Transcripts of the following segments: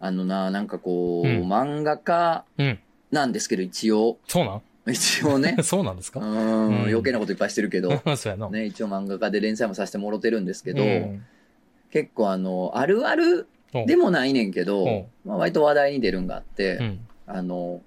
あのな、なんかこう、うん漫画家うん。なんですけど、一応。そうなん？一応ね。そうなんですうかん、うん余計なこといっぱいしてるけど。そうやな。ね、一応漫画家で連載もさせてもろてるんですけど、うん結構あの、あるあるでもないねんけど、うんまあ、割と話題に出るんがあって、うん。あの、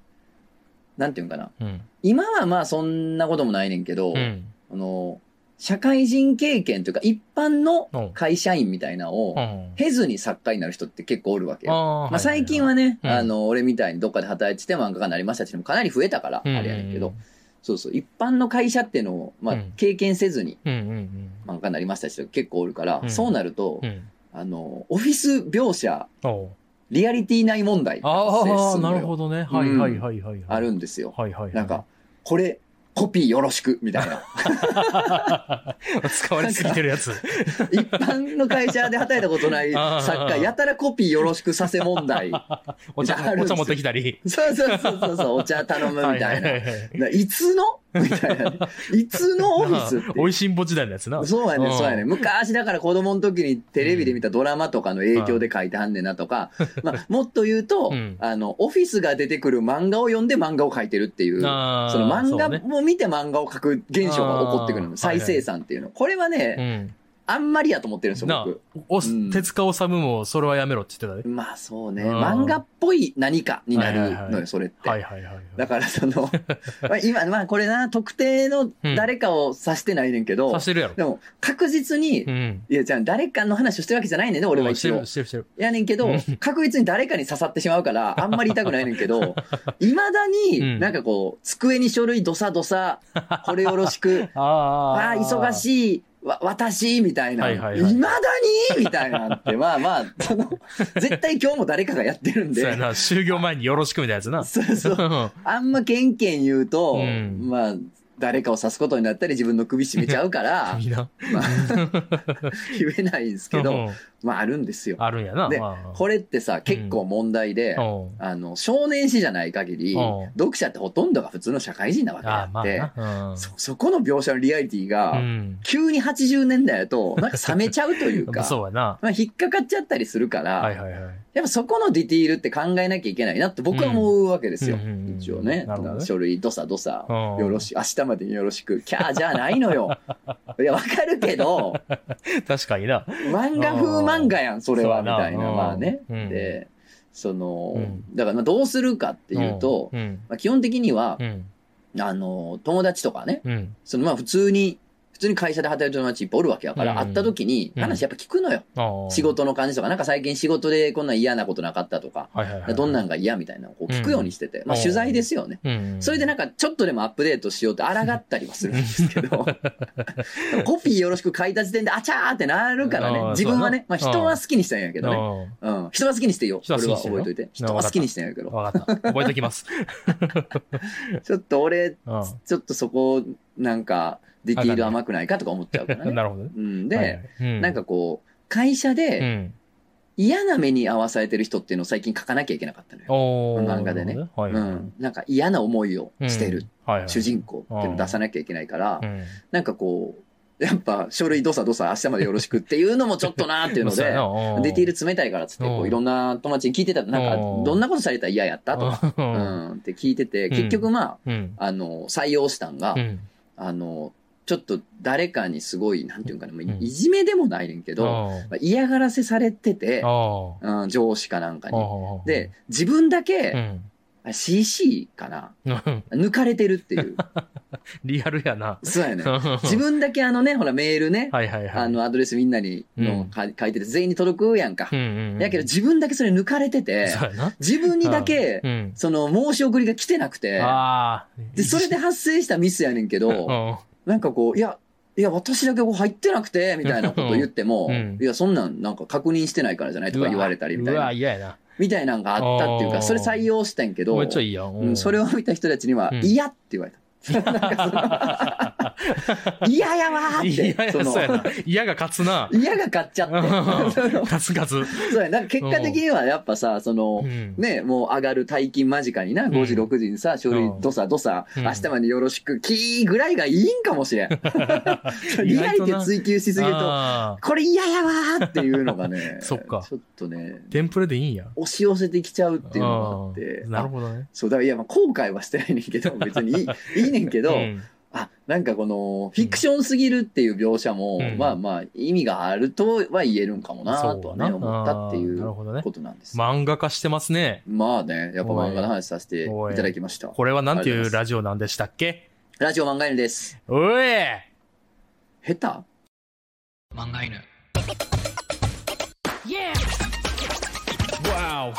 なんていうんかな。うん。今はまあそんなこともないねんけど、うん。あの、社会人経験というか一般の会社員みたいなのをうん。経ずに作家になる人って結構おるわけよ。まあ、最近はね、うんあの、俺みたいにどっかで働いてて漫画家になりましたってもかなり増えたから、あれやねんけど、そうそう、一般の会社っていうのを、まあうん、経験せずに漫画家になりましたって結構おるから、うんそうなると。あの、オフィス描写、リアリティない問題ああ、なるほどね。はいはいはいはい。あるんですよ。はいはいはい。なんか、これ、コピーよろしく、みたいな。使われすぎてるやつ。一般の会社で働いたことない作家、やたらコピーよろしくさせ問題。お茶、お茶持ってきたり。そうそうそうそうお茶頼むみたいな。はいはいはいないつの みたいなね。いつのオフィスっておいしんぼ時代のやつな。そうやね、んそうやね。昔だから子供の時にテレビで見たドラマとかの影響で書いてはんねんなとか、まあ、もっと言うと、うんあの、オフィスが出てくる漫画を読んで漫画を書いてるっていう、その漫画そうねも見て漫画を描く現象が起こってくるの。再生産っていうの。これはね、うん。あんまりやと思ってるんですよ、僕。、おうん手塚治虫もそれはやめろって言ってたで。まあそうね、うん漫画っぽい何かになるのよ、はいはいはいそれって。はいはいはいはい。だからその、まあ今、まあこれな、特定の誰かを指してないねんけど、さしてるやろ。でも確実に、うん。いや、じゃあ誰かの話をしてるわけじゃないねんね、俺は一応してる、。してる、してる。やねんけどうん、確実に誰かに刺さってしまうから、あんまり痛くないねんけど、未だうんになんかこう、机に書類どさどさ、これよろしく、あああ、忙い。しい、わ、私、みたいな、はいはいはい。未だに？みたいなって、まあまあ、その、絶対今日も誰かがやってるんで、そうやな、就業前によろしくみたいなやつな。そうそう。あんまケンケン言うと、うん。まあ、誰かを刺すことになったり自分の首絞めちゃうから。まあ、言えないんですけど、うんまああるんですよ。あるんやな。でまあこれってさ、結構問題で、うんあの、少年誌じゃない限りうん、読者ってほとんどが普通の社会人なわけでああって、まあな。うんそ、そこの描写のリアリティが、うん。急に80年代だと、なんか冷めちゃうというか、そうやな。まあ引っかかっちゃったりするから、はいはいはい。やっぱそこのディティールって考えなきゃいけないなって僕は思うわけですよ。うんうんうんうん一応ね。なるほどね書類どさどさ、うんよろし、明日までによろしく、キャーじゃないのよ。いや、わかるけど、確かにな。漫画風漫画やん、それは、みたいな。うんまあね。うんで、その、うんだからまあどうするかっていうと、うん。まあ、基本的にはう、ん。あの、友達とかね、うん。そのまあ普通に、普通に会社で働いてる友達いっぱいおるわけやから、うん会った時に話やっぱ聞くのよ。仕。事の感じとか、なんか最近仕事でこんな嫌なことなかったとか、はいはいはい。どんなんが嫌みたいなのをこう聞くようにしてて、まあうん取材ですよね。うん。それでなんかちょっとでもアップデートしようって抗ったりはするんですけど、でも コピーよろしく書いた時点であちゃーってなるからねあー。自分はね、まそうやなあ人は好きにしたんやけどね。ね。うん。人は好きにしてよ。人はこれ好きにしてるよは覚えといて。人は好きにしてんやけど。わかった。覚えときます。ちょっと俺、うんちょっとそこ、なんか、ディティール甘くないかとか思っちゃうからね。なるほどね。うん。はいはで、い、うんなんかこう、会社うでん。嫌な目に遭わされてる人っていうのを最近書かなきゃいけなかったのよ。漫画でね。はいはいはいうん。なんか嫌な思いをしてるはいはい主人公っていうのを出さなきゃいけないからう、んなんかこう、やっぱ書類どさどさ明日までよろしくっていうのもちょっとなーっていうので、ディティール冷たいからっつって、こううんいろんな友達に聞いてたら、なんか、うんどんなことされたら嫌やったとか、ううんん、って聞いてて、結局まあ、うん。あの、採用したんがう、ん。あの、ちょっと誰かにすごい、なんていうかな、いじめでもないねんけど、まあ嫌がらせされてて、あうん、上司かなんかあ。に。で、、自分だうけ、CC かなうん抜かれてるっていう。リアルやな。そうやね。自自分だけあのね、ほらメールね、はいはいはい。あのアドレスみんなにのか書いてて全員に届くやんかう。んうんうん、やけど自分だけそれ抜かれてて。自分にだけう、ん。その申し送りが来てなくて。で、それで発生したミスやねんけうど、ん。なんかこう、いや、いや、私だけこう入ってなくて、みたいなこと言っても、うん。いや、そんなんなんか確認してないからじゃないとか言われたりみたいうわ、な、嫌やな。みたいなんがあったっていうか、それ採用したんやけど、めっちゃいいやん。うん、それを見た人たちには、うん。嫌って言われた。嫌やわーって。いやそうやな。嫌が勝つな。嫌が勝っちゃって。勝つ勝つ。そうや、なんか結果的にはやっぱさ、そのう、ん。ね、もう上がる大金間近にな、5時、うん6時にさ、書類うんどさどさ、うん明日までよろしく、キーぐらいがいいんかもしれん。リアリティ追求しすぎると、これ嫌やわーっていうのがね、そっかちょっとね、テンプレでいいんや。押し寄せてきちゃうっていうのがあってなるあほどね。そうだ、いや、まあ後悔はしてないねんけど、別にいいいいねんけど、うんあ、なんかこの、フィクションすぎるっていう描写も、うんまあまあ、意味があるとは言えるんかもなとはね、思ったっていうほどねことなんです。漫画化してますね。まあね、やっぱ漫画の話させていただきました。これはなんていうラジオなんでしたっけ？ラジオ漫画犬です。おい下手？漫画犬 Wow!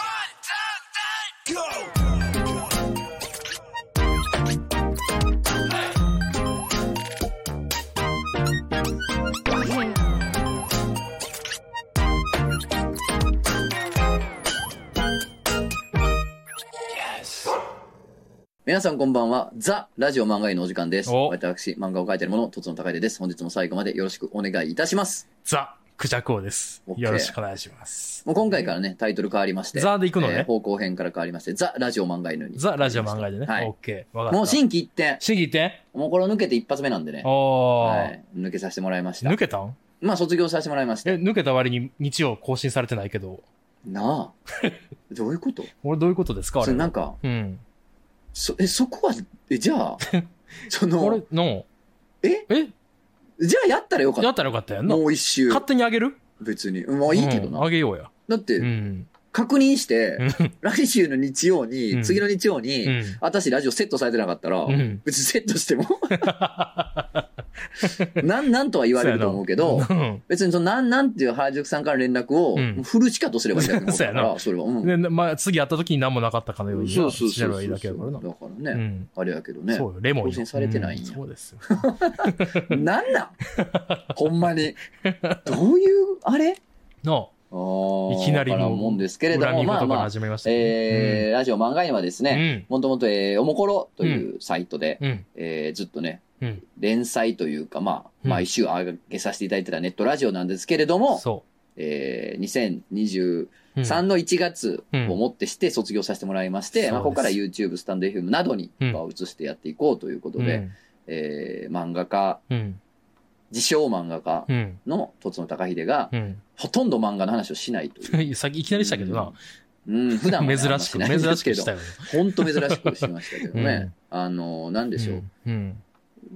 皆さんこんばんは。ザ・ラジオ漫画犬のお時間です。お私、漫画を描いている者、とつの高出です。本日も最後までよろしくお願いいたします。ザ・クジャクオです。よろしくお願いします。もう今回からね、タイトル変わりまして。ザで行くのねえー方向編から変わりまして、ザ・ラジオ漫画犬に。ザ・ラジオ漫画でね。はいオッケー。もう新規一点。審議ってもうこれを抜けて一発目なんでね。はい。抜けさせてもらいました抜。けたん？まあ、卒業させてもらいました。え、抜けた割に日曜更新されてないけど。なあ。どういうこと？俺どういうことですか？あれ。それなんか、うん。そ、え、そこは、え、じゃあ、そあれの、のえ？え？じゃあやったらよかった。やったらよかったやんな。もう一周。勝手にあげる？別に。まあいいけどうんな。あげようや。だって、うん。確認して、うん来週の日曜うに、ん次の日曜に、うん。私ラジオセットされてなかったら、うん別にセットしても、なん、なんとは言われると思うけど、うん別にその、なん、なんっていう原宿さんから連絡を、フルシカとすればいいだけのことだか それは。うん。で、まあ、次会った時に何もなかったかのようになそうそうそうだからな。だからうね、ん。あれやけどね。そうよ、レモンよ。更新されてないんやうそうですよ。なんなん？ほんまに。どういう、あれ？の、いきなりわからんもんですけれども、まあまあ、始めましたけど。えーラジオ漫画犬はですね、もともと、えーおもころというサイトで、うん。うん。えーずっとね、うん。連載というか、まあ、うん毎週上げさせていただいてたネットラジオなんですけれども、そえー2023う。うんの1月をもってして卒業させてもらいまして、うんまあ、ここから YouTube、スタンド FM などにうん移してやっていこうということで、えー漫画家、うん。自称漫画家うん。のとつの高秀が、うん。ほとんど漫画の話をしないという。うん。さっきいきなりしたけどな。うん、普段はね、珍しく、珍しくしたよ。本当珍しくしましたけどね。あの、なんでしょう。うん。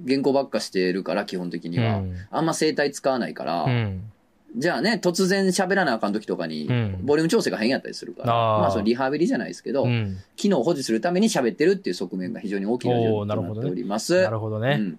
原稿ばっかしてるから、基本的には。うん。あんま声帯使わないから、うん。じゃあね、突然喋らなあかん時とかに、うんボリューム調整が変やったりするから、まあそのリハビリじゃないですけど、うん。機能を保持するために喋ってるっていう側面が非常に大きな状況おーなっております。なるほどね。うん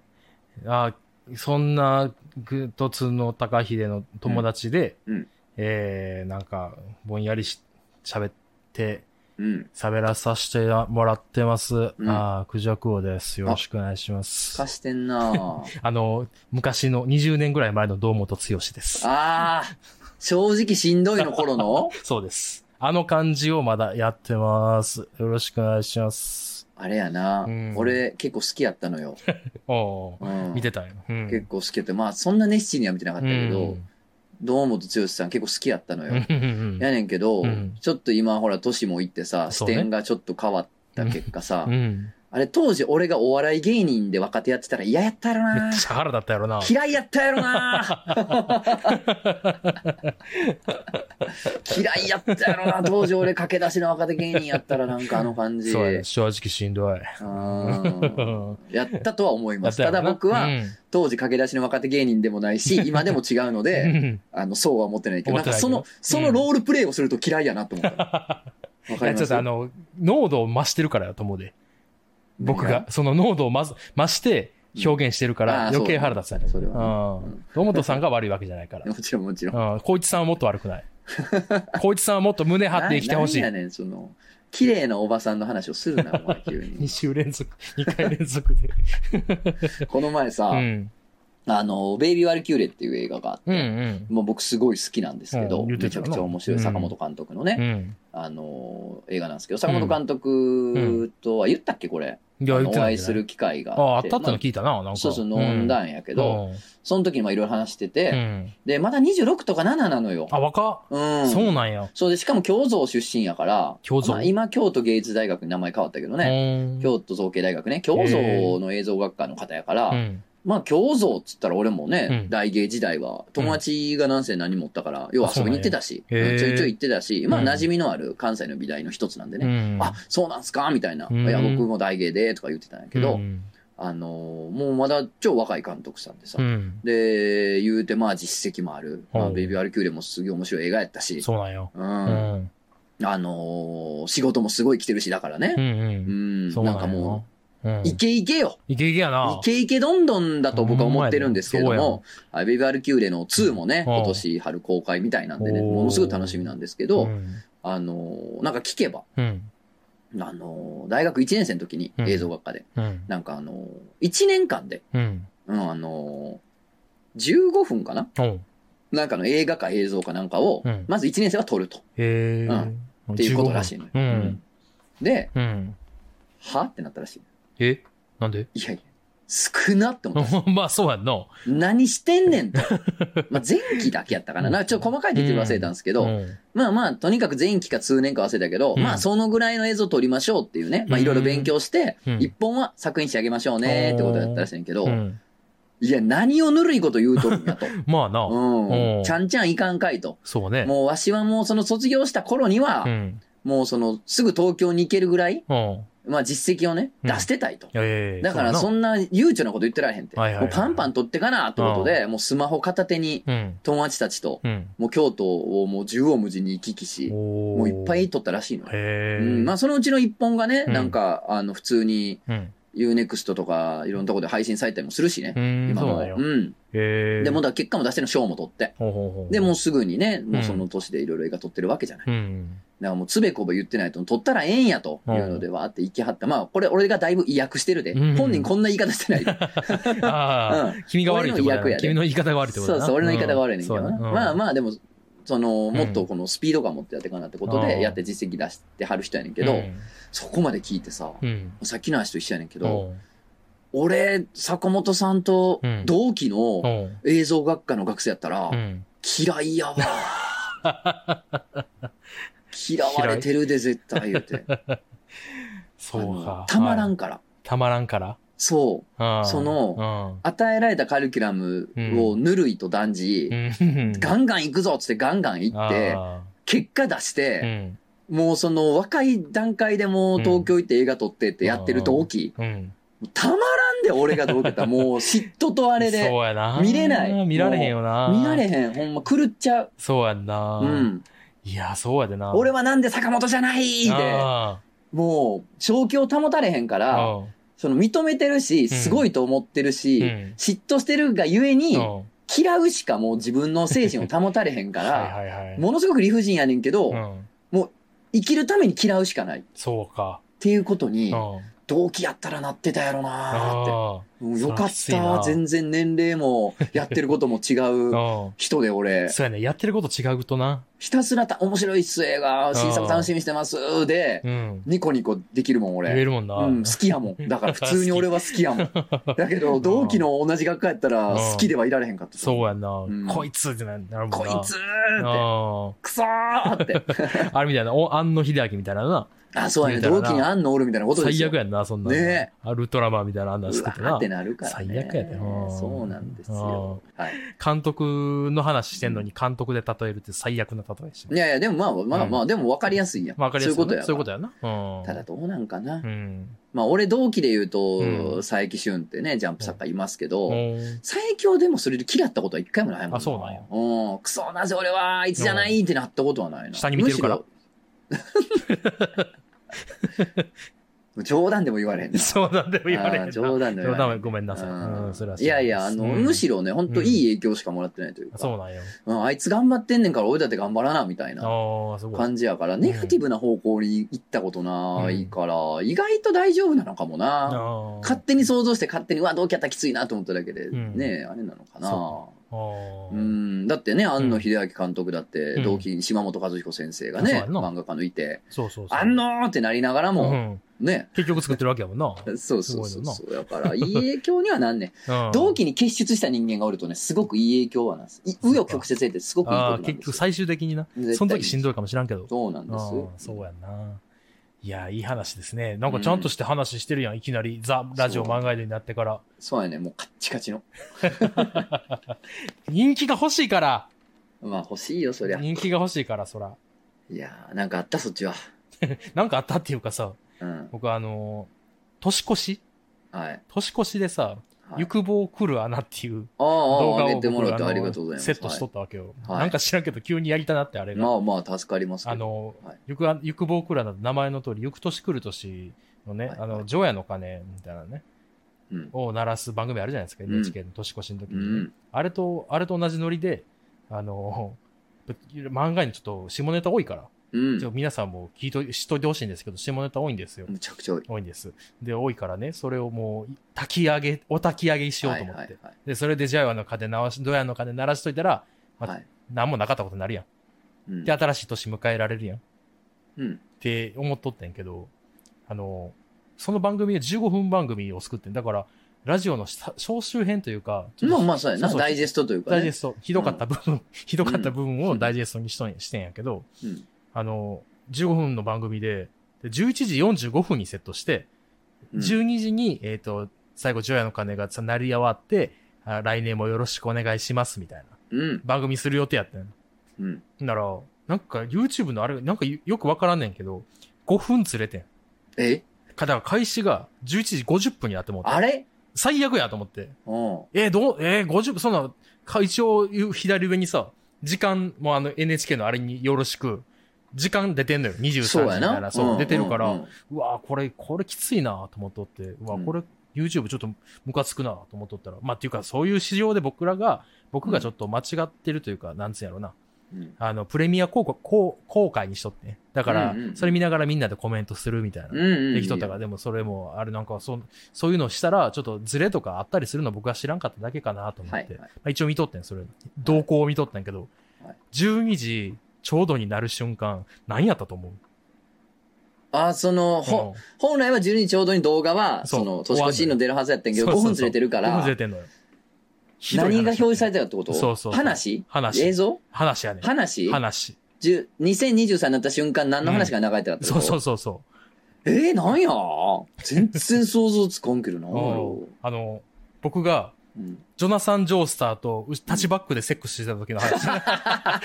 あそんな、ぐとつの高秀の友達で、うんうんえー、なんか、ぼんやりし、喋って、うん。喋らさせてもらってます。んああ、クジャクオです。よろしくお願いします。貸してんなぁ あの、昔の20年ぐらい前の堂本剛です。あー、正直しんどいの頃の？そうです。あの感じをまだやってます。よろしくお願いします。あれやな、うん。俺結構好きやったのよ。おうーん。見てたよ。うん。結構好きやって、まあそんな熱心には見てなかったけど、堂本剛さん結構好きやったのよ。やねんけど、うん。ちょっと今ほら年もいってさ、視点がちょっと変わった結果さ、うん。あれ当時俺がお笑い芸人で若手やってたら嫌やったやろめっなちゃ腹だったやろな。嫌いやったやろな 嫌いやったやろな当時俺駆け出しの若手芸人やったらなんかあの感じ。そうやね正直しんどい。うんやったとは思います。たただ僕はうん当時駆け出しの若手芸人でもないし、今でも違うのうで、んあの、そうは思ってないけど、なんかその、そのロールプレイをすると嫌いやなと思った。わかります？ちょっとあの、濃度を増してるからやと思うで。僕何が、その濃度をまず、増して表現してるから余計腹立つやねそれはねうん。堂本さんが悪いわけじゃないから。もちろんもちろん。うん。光一さんはもっと悪くない。光一さんはもっと胸張って生きてほしいな。んやねん、その、綺麗なおばさんの話をするな、お前急2に。週連続、2回連続で。この前さ、うん。あの、ベイビー・ワルキューレっていう映画があって、うんうん。もう僕すごい好きなんですけど、めちゃくちゃ面白い坂本監督のね、うん。あの、映画なんですけど、坂本監督とは言ったっけこれ？お会いする機会がああ、ああっ。ってたってのま聞いたな、なんか。あそうそう、飲んだんやけど、その時にまあいろいろ話してうて、ん。で、まだ26とか7なのよ。あ、若うっ。ん。そうなんや。そうで、しかも京造出身やから、京造まあ今京都芸術大学に名前変わったけどね、ね京都造形大学ね、京造の映像学科の方やから、うん。まあ京造っつったら俺もね、うん大芸時代は友達が何せ何持ったから、要は遊びに行ってたし、そうなんやへーちょいちょい行ってたし、まあうん馴染みのある関西の美大の一つなんでね、うん。あ、そうなんすかみたいな、うんいや、僕も大芸で、とか言ってたんやけど、うんあのーもうまだ超若い監督さんでさ、うん。で、言うてまあ実績もある、まあ、うんベイビー・アルキューレもすげえ面白い映画やったし、そうなんよ。うんうん。あのー仕事もすごい来てるし、だからねう。んううん。ん、そうなんかもなんよな。うんう、イケイケよ。いけいけやなイ。ケイケどんどんだと僕は思ってるんですけれども、あベイビー・アルキューレの2もね、うん今年春公開みたいなんでね、ものすごい楽しみなんですけど、うんあのーなんか聞けば、うん。あのー大学1年生の時にうん映像学科で、うん。なんかあのー、1年間で、うん。うん、あのー、15分かな？なんかの映画か映像かなんかをうん、まず1年生は撮ると。へえ。っていうことらしいのよ。ううんん。で、うん。は？ってなったらしい。えなんで？いやいや、少なって思った。まあ、そうやんな。何してんねんと。まあ前期だけやったかな。なんかちょっと細かいディテール忘れたんですけど、うんまあまあ、とにかく前期か通年か忘れたけど、うんまあそのぐらいの映像撮りましょうっていうね、まあいろいろ勉強して、うん一本は作品仕上げましょうねってことやったらしいんやけど、うん。いや、何をぬるいこと言うとるんやと。まあな。うんう。んちゃんちゃんいかんかいと。そうね。もうわしはもうその卒業した頃には、うん。もうそのすぐ東京に行けるぐらい、うん。まあ実績をね、うん出してたいと。ええ。だからそうんな悠長なこと言ってられへんって。もうパンパン取ってかなってことで、もうスマホ片手にうん。友達たちと、うん。もう京都をもう縦横無尽に行き来し、ももういっぱい撮ったらしいのまあそのうちの一本がね、うんなんか、あの、普通にうん。UNEXT とかいろんなとこで配信されたりもするしね。うん。今も。そうなん。でも結果も出しての賞も取って。で、もうすぐにね、もうその年でいろいろ映画撮ってるわけじゃない。うん。だからもうつべこべ言ってないと、撮ったらええんやというのでわーって行きはった。まあ、これ俺がだいぶ意訳してるで。うん本人こんな言い方してないで。ああ、うん君が悪いってこと君の言い方が悪いってことだな。そうそう、俺の言い方が悪いねんけどな。まああ。まあでも、その、んもっとこのスピード感持ってやっていかなってことうんで、やって実績出してはる人やねんけど、そこまで聞いてさ、うん。さっきの話と一緒やねんけど、うん。俺、坂本さんとうん同期のうん。映像学科の学生やったらう、ん。嫌いやわ。嫌われてるで、絶対言うて。そうか。たまらはいんから。たまらんから？そう。うんそのう与えられたカリキュラムをぬるいと断じ、ん。うん。ガンガン行くぞっつってガンガン行って、あ結果出しーて、もうその若い段階でもう東京行って映画撮ってってやってる同期、うん。うん。たまらんで俺が同期やったら もう嫉妬とあれで。見れない見られへんよな。見られへん。ほんま狂っちゃう。そうやんな。うん。いや、そうやでな。俺はなんで坂本じゃないで、あもう、正気を保たれへんかーら、うんその認めてるし、すごいと思ってるし、うん嫉妬してるがゆえに、うん嫌うしかもう自分の精神を保たれへんか はいら、はいはい。ものすごく理不尽やねんけど、うん。生きるために嫌うしかないっそうか。ていうことにう、ん。同期やったらなってたやろなーって。あよかった。全然年齢も、やってることも違あ。う うん。人で俺、そうやね。やってること違うとな。ひたすらた面白いっす映画、新作楽しみにしてますで、うん。ニコニコできるもん俺。言えるもんな。うん、好きやもん。だから普通に俺は好きやもん。だけど、同期の同じ学科やったらうん好きではいられへんかった。そうやんな。んこいつってななるもんな。こいつーって、あくそーって。あ。あれみたいな、お、安野秀明みたいなな。あ、そうやね。言うたらな同期にあんのおるみたいなことですよ。最悪やんな、そんなの。ねアルトラマンみたいなあんなんう作ってなわーって。なるからね。最悪やでうんそうなんですよ。はい。監督の話してんのに監督で例えるって最悪な例えしいやいや、でもまあまあまあ、でも分かりやすいやん。わかりやすい。そういうことや。そういうことやな。うん。ただどうなんかな。うん。まあ俺同期で言うと、うん佐伯俊ってね、ジャンプ作家いますけど、うん佐伯をでもそれで嫌ったことは一回もないもんあそうなんやうん。クソ、なぜ俺はあいつじゃないってなったことはないな。下に見てるからむしろ。冗談でも言われへんな。そうなんでも言われへん冗談でも言われへん冗談はごめんなさい。うん、それはいやいや、あの、うん。むしろね、本当いい影響しかもらってないというか、そうなんよ。うんあいつ頑張ってんねんから俺だって頑張らな、みたいな。感じやから、ネガティブな方向に行ったことないから、意外と大丈夫なのかもな。勝手に想像して勝手に、うわ、同期やったらきついなと思っただけで、うん。ねあれなのかなうん、だってね、庵野秀明監督だって、うん同期、島本和彦先生がね、うやな漫画家のいて、そうそうそう。あんのーってなりながらうも、ん。ね、結局作ってるわけやもんな。そうそうそうそう。だから、いい影響にはなんねん。うん同期に結出した人間がおるとね、すごくいい影響はなんです。い紆余曲折ってすごくいいことなんですよ。結局最終的にな。その時しんどいかもしらんけど。そうなんですそうやんな。いや、いい話ですね。なんかちゃんとして話してるやん。いきなりザ・ラジオ漫画でになってから。そうやね、もうカッチカチの。人気が欲しいから。まあ欲しいよ、そりゃ。い人気が欲しいから、そら。やー、なんかあった、そっちは。なんかあったっていうかさ、うん。僕あのー年越し？はい。年越しでさ、はい欲望来る穴っていう動画を。セットしとったわけよ。はいなんか知らんけど急にやりたなってあれが。まあまあ、助かります。あの、はいゆくあ、ゆくぼうくらな名前の通り、ゆく年来る年のね、はいあの、除夜の鐘みたいなね、うん。を鳴らす番組あるじゃないですか、うん NHK の年越しの時うにね、ん。あれと、あれと同じノリで、あの、漫画にちょっと下ネタ多いから、うん皆さんも聞いと、知っといてほしいんですけど、下ネタ多いんですよ。むちゃくちゃ多い。多いんです。で、多いからね、それをもう、炊き上げ、お炊き上げしようと思って。はいはいで、それでジャイアの鐘鳴らし、ドヤの鐘鳴らしといたら、まはい。はい。なんもなかったことになるやん。うんで、新しい年迎えられるやん。っうん。て思っとってんけど、あの、その番組で15分番組を作ってん。だから、ラジオのさ総集編というか、まあまあ、そうやな。ダイジェストというかね。ダイジェスト、ひどかった部分、ひどかった部分をダイジェストにしとんしてんやけど、うん。あの、15分の番組で、で11時45分にセットして、うん12時に、えっ、と、最後、ジョヤの鐘がさ鳴り終わって、あ来年もよろしくお願いします、みたいな。うん。番組する予定やったんうん。なら、なんか YouTube のあれ、なんかよよくわからんねんけど、5分ずれてん。え？かだから開始が11時50分になって思って。あれ？最悪やと思って。うん。えーどう、えー、50分、そんな、か一応左上にさ、時間もあの NHK のあれによろしく、時間出てんのよ。23時みそうやな。たいな。そう、ん出てるから、うんうわこれ、これきついなと思っとって、うわうんこれ、YouTube ちょっとムカつくなと思っとったら、まあっていうか、そういう市場で僕らが、僕がちょっと間違ってるというか、なんつうんやろうな。うんあの、プレミア公開、公公開にしとってね。だからうんうんう、んそれ見ながらみんなでコメントするみたいな。うんうん。できとったから、でもそれも、あれなんか、そう、そういうのをしたら、ちょっとズレとかあったりするの僕は知らんかっただけかなと思って。はいはいまあ、一応見とってん、それ。動向を見とったんやけど、はい12時ちょうどになる瞬間、何やったと思う？あ、その、ほ、本来は12時ちょうどに動画は、その、年越しの出るはずやったんやけど、5そうそうそう。分ずれてるか5分らず、れてんのよ。何が表示されてたってこと？そうそう話？話。映像？話やねん。話？話。じゅ2023になった瞬間何の話が流れてたってこと、そうそうそうそえー、なんや？全然想像つかんけどな。う。うん。あの、僕が、うんジョナサン・ジョースターとうタッチバックでセックスしてた時の話。オーバー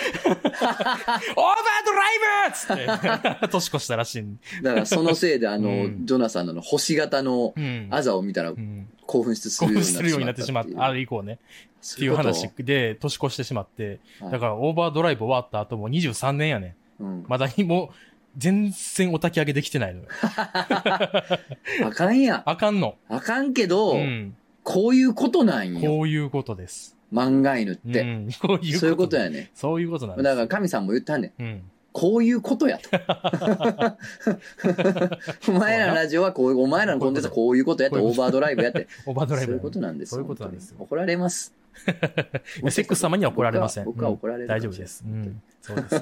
ドライブっつって、年越したらしいん。だからそのせいであの、うんジョナサンの星型のうん。あざを見たらうん。興奮してす興るよう奮するようになってしまった。あるれ以降ね。っっていう話で年越してしまって。だからオーバードライブ終わった後も23年やね。ら、うん、まだにも、全然お焚き上げできてないのよ。あかんやん。あかんの。あかんけど、うん。こういうことなんよ。こういうことです。漫画犬って。うん。こういうこと。そういうことやね。そういうことなんです。だから神さんも言ったんねん。うん。こういうことやと。お前らのラジオはこういう、お前らのコンテンツはこういうことやって、オーバードライブやって。オーバードライブ。そういうことなんですそういうことなんです怒られます。セックス様には怒られません。僕は怒られるうん大丈夫です。うん。そうです。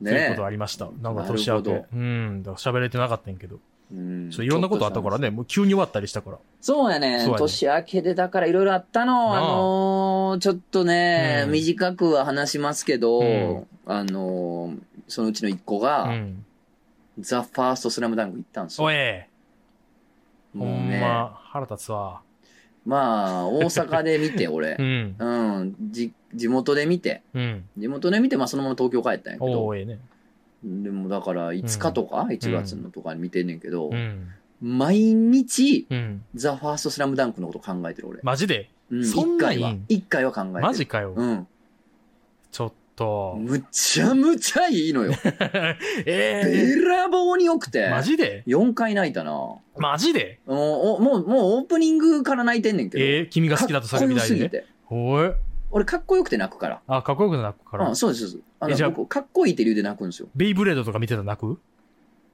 ねそういうことありました。なんか年明けなるほ。うん。喋れてなかったんやけど。うんちょっといろんなことあったからね、もう急に終わったりしたから。そうやね。そうやね年明けでだからいろいろあったの。なああのーちょっとね、うん短くは話しますけど、うんあのーそのうちの一個うが、ん。ザ・ファーストスラムダンク行ったんですよ。おえほもうんね。ま、腹立つわ。まあ、大阪で見て、俺う。ん。うん。じ、地元で見て。うん。地元で見て、まあそのまま東京帰ったんやけど。おえね。でもだから5日とか1月のとかに見てんねんけど、うん。毎日、うん。ザ・ファーストスラムダンクのこと考えてる俺。マジで？うん、そん1なんいい回は。一回は考えてる。マジかよ。うん。ちょっとと。むちゃむちゃいいのよ。えべらぼうに良くえて。マジで？4回泣いたな。もマジで？う、おもう、もうオープニングから泣いてんねんけど。ええ君が好きだとかっこよ叫びたいで。すぎて。おい。俺かっこよくて泣くから。あ、かっこよくなくからあ。そうです、そうです。あえじゃあの、僕、かっこいいって理由で泣くんですよ。ベイブレードとか見てたら泣く？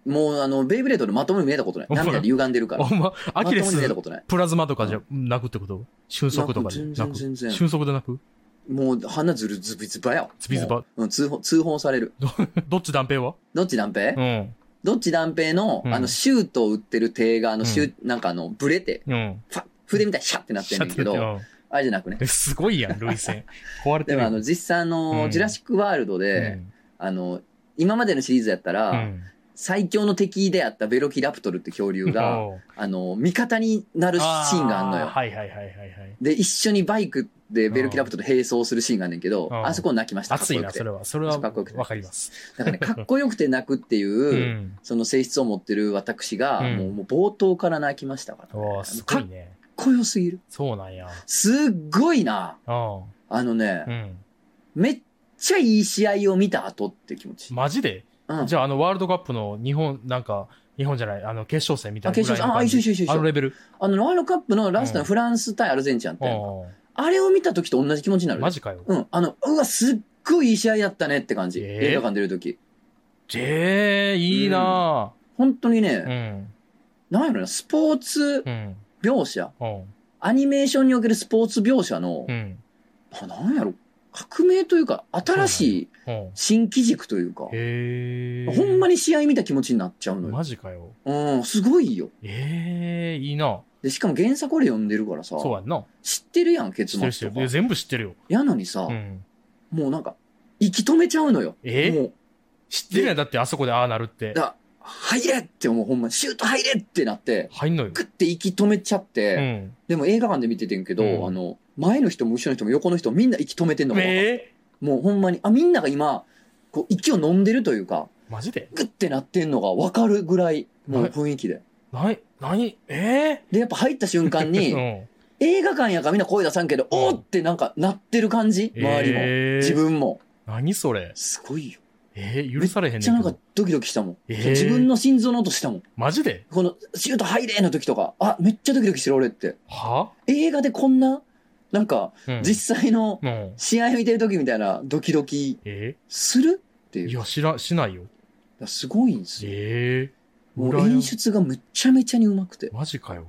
もう、あの、ベイブレードでまともに見えたことない。涙で歪んでるから。ほんま、アキレスまともに見えたことない。プラズマとかじゃ泣くってこと？瞬足とかで泣く全然全然瞬足で泣く？もう、鼻ずるズビズバよ。ズビズバもううん、通報、通報される。どっち断平は？どっち断平うん。どっち断平の、うんあの、シュートを打ってる手が、あの、シュー、なんかあの、ブレて、うん。ファ筆みたいにシャってなってんねんけど、うんあれじゃなくね。えすごいやん、類線。壊れてる。でもあの、実際あの、うんジュラシックワールドで、あの、今までのシリーズやったら。最強の敵であったベロキラプトルって恐竜が、おうあの、味方になるシーンがあんのよ。はいはいはいはいはい。で、一緒にバイクでベロキラプトルと並走するシーンがあんねんけど、うんあそこ泣きました。熱いな、かっこよそれは。それはかっこよくてわかります。くてだからね、かっこよくて泣くっていう、うん。その性質を持ってる私が、うんもうもう冒頭から泣きましたから、ね。おーすごいね。こよすぎる。そうなんや。すっごいな。うん。あのね、うん。めっちゃいい試合を見た後って気持ち。マジで？うん。じゃあ、あの、ワールドカップの日本、なんか、日本じゃない、あの、決勝戦みたいなあ決勝戦。あ一緒一緒一緒あのレベル？あの、ワールドカップのラストうんのフランス対アルゼンチンやったやんかうあれを見た時と同じ気持ちになる。ん。マジかよ。うん。あの、うわ、すっごいいい試合やったねって感じ。えー？映画館出る時。ええ、いいな本当にぁ。うね、ん。なんやろな、スポーツうん。描写、うん。アニメーションにおけるスポーツ描写のう、ん。あなんやろ、革命というか、新しいうん。新機軸というか。ほんまに試合見た気持ちになっちゃうのよ。マジかよ。うん、すごいよ。ええ、いいなで、しかも原作俺読んでるからさ、そうやんな。知ってるやん、結末とか。全部知ってるよ。やのにさ、うん。もうなんか、息止めちゃうのよ。えもう、知ってるやん。だってあそこでああなるって。だ入れって思う、ほんま、シュート入れってなって、入んのよ。グッて息止めちゃって、うん。でも映画館で見ててんけど、うんあの、前の人も後ろの人も横の人もみんな息止めてんのが分かるええもうほんまに、あ、みんなが今、こう、息を飲んでるというか、マジで？グッてなってんのが分かるぐらい、もうはい雰囲気で。なに、なに、えで、やっぱ入った瞬間えに、うん。映画館やからみんな声出さんけど、うんおーってなんかなってる感じ？周りも。ええ自分も。何それ？すごいよ。ええ許されへんねんけめっちゃなんかど。ドキドキしたもん。えー自分の心臓の音したもん。マジで？この、シュート入れの時とか、あ、めっちゃドキドキしてる俺って。は？映画でこんな、なんか、うん。実際のうん。試合見てる時みたいなドキドキえするっていう。いや、知ら、しないよ。やすごいんですよ。ええもう演出がむっちゃめちゃにうまくて。マジかよ。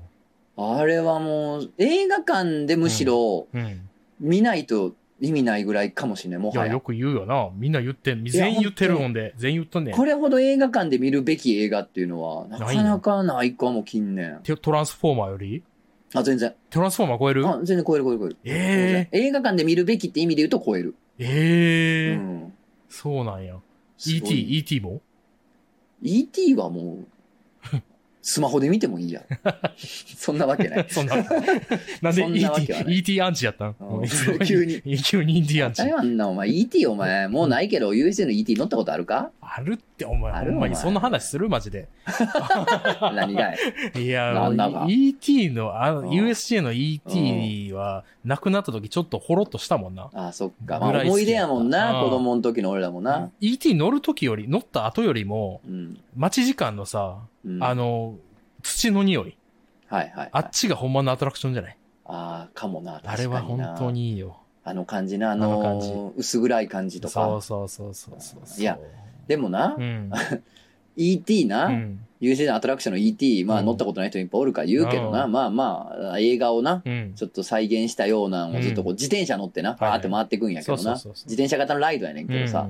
あれはもう、映画館でむしろうん。見ないと意味ないぐらいかもしれない、もいや、はやよ。く言うよな。みんな言ってん。全員言ってるもんで。全員言っとんねん。これほど映画館で見るべき映画っていうのは、なかなかないかも近年。テトランスフォーマーより？あ、全然。トランスフォーマー超える？あ、全然超える超える超える。ええ映画館で見るべきって意味で言うと超える。ええうん。そうなんや。ET、ET も？ET はもう、スマホで見てもいいや。そんなわけない。そんな。なんで ET、ET アンチやったん？うん 急に。急にインディアンチ。台湾な、お前 ET お前、もうないけど USA の ET 乗ったことあるか？あるって、お前、ほんまにそんな話するマジで。何がいいや、なんだか ET の、あの、うん USJ の ET は、亡くなった時ちょっとほろっとしたもんな。あ、そっか。思い出やもんな、うん子供の時の俺らもな。ET 乗る時より、乗った後よりも、うん。待ち時間のさ、うんあの、土の匂い。はいはい。あっちがほんまのアトラクションじゃない？ああ、かもな。あれは本当ににいいよ。な。あの感じな、ああの感じの、薄暗い感じとか。そうそうそうそうそう。いや、でもなう、ん。ET うな、ん。USJ のアトラクションの ET、まあうん。乗ったことない人いっぱいおるから言うけどな、うん。まあまあ、映画をな、うん。ちょっと再現したようなのをずっとこううん。自転車乗ってな、パーって回ってくんやけどな、自転車型のライドやねんけどさ、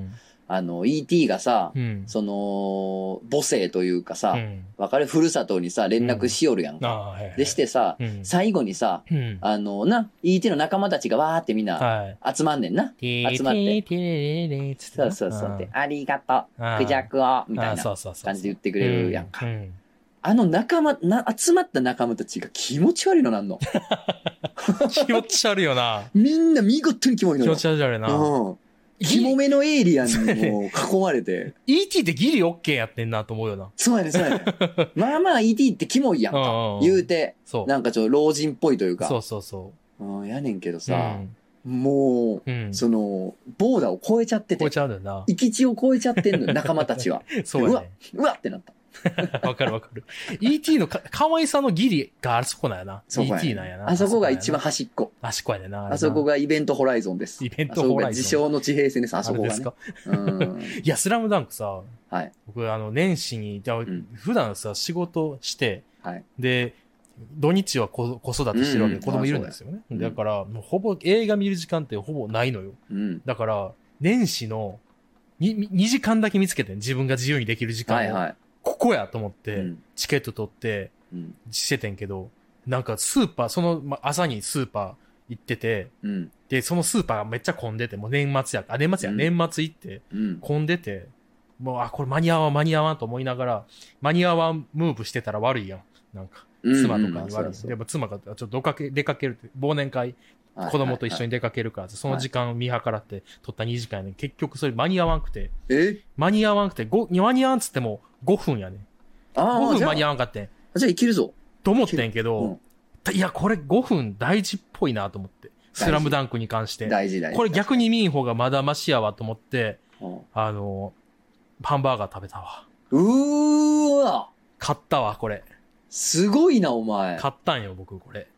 あの、ET がさ、うん。その、母性というかさう、ん。わかる？ふるさとにさ、連絡しよるやんか。ああ、はいはい。でしてさ、うん。最後にさ、うん。あのな、ET の仲間たちがわーってみんなはい。集まんねんな。集まっててそうそうそう。で、ありがとう、クジャクを、みたいな感じで言ってくれるやんか。うん。あの仲間、な、集まった仲間たちが気持ち悪いのなんの。気持ち悪いよな。みんな見事にキモいのよ気持。ち悪いな。うん。キモめのエイリアンにもう囲まれて。ET ってギリオッケーやってんなと思うよな。そうやね、そうやね。まあまあ ET ってキモいやんか。言うて。そう。なんかちょっと老人っぽいというか。そうそうそうん、やねんけどう。うさ、ん。もう、うん。その、ボーダーを超えちゃってて超え、ちゃうんだよな。行き地を超えちゃってんのよ、仲間たちは。そうやね。うわってなった。わかるわかる。ET のか、可愛さのギリがあそこなんやな。そ ET なんやな。あそこが一番あ端っこ。そこやねんな。あそこががイベントホライゾンです。イベントホライゾン自称の地平線です、ああそこがね。れですか？うん。いや、スラムダンクさ、はい。僕、あの、年始に、普段さ、仕事して、はい。で、土日は子子育てしてるわけで、うん子供いるんですよね。そうやだから、もうほぼ映画見る時間ってほぼないのよ。うん。だから、年始のに2時間だけ見つけてん自分が自由にできる時間を。はいはい。ここやと思って、うんチケット取って、うん。しててんけど、なんかスーパー、その、ま、朝にスーパー行ってて、うん。で、そのスーパーがめっちゃ混んでて、もう年末や、あ、年末や、うん年末行って、うん。混んでて、もう、あ、これ間に合わん、間に合わんと思いながら、間に合わんムーブしてたら悪いやん。なんか、妻とかに悪い。でも妻が、ちょっとどかけ、出かけるって、忘年会、子供と一緒に。に出かけるからその時間を見計らって取った2時間やねん。結局それ間に合わんくて、え？間に合わんくて、ご間に合わんっつっても5分やねん。5ああ、じゃあ分間に合わんかってん。じゃあいけるぞ。と思ってんけど、うんいや、これ5分大事っぽいなと思って。スラムダンクに関して。大事大事。これ逆に見ん方がまだマシやわと思って、うん。あの、ハンバーガー食べたわ。うーわ買ったわ、これ。すごいな、お前。買ったんよ、僕、これ。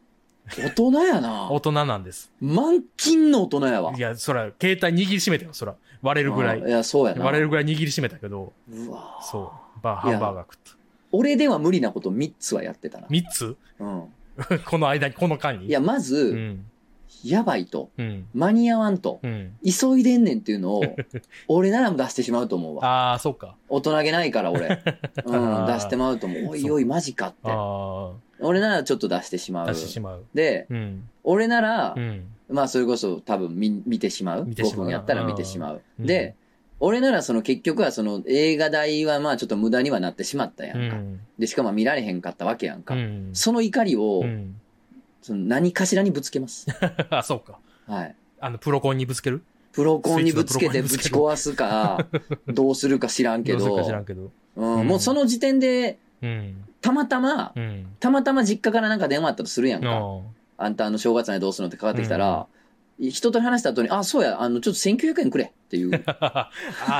大人やな。大人なんです。満金の大人やわ。いや、そら、携帯握りしめたよ、そら。割れるぐらい。うんいや、そうやな。割れるぐらい握りしめたけど、うわそう。バー、ハンバーガー食った。俺では無理なこと3つはやってたな。3つ？うん。この間に、この間に？いや、まず、うん。やばいと、うん。間に合わんと、うん。急いでんねんっていうのを、俺ならも出してしまうと思うわ。ああ、そっか。大人げないから、俺。うん、出してまうと思う。おいおい、マジかって。あ俺ならちょっと出してしまあ、う出。してしまう。で、うん。俺ならう、ん。まあ、それこそ多分見見てしまう。5見てしまう分やったら見てしまう。うんで、俺ならその結局はその映画代はまあちょっと無駄にはなってしまったやか。うんん。で、しかも見られへんかったわけやんか。うん。その怒りをう、ん。その何かしらにぶつけます。あ、そうか。はい。あの、プロコンにぶつける？プロコンにぶつけてぶち壊すか、どうするか知らんけどどうんもうその時点で、うん。たまたま、うん。たまたま実家からなんか電話あったとするやんか。のあんたあの正月にどうするのってかかってきたら、人と話した後に、あ、そうや、あの、ちょっと1900円くれっていう。あ、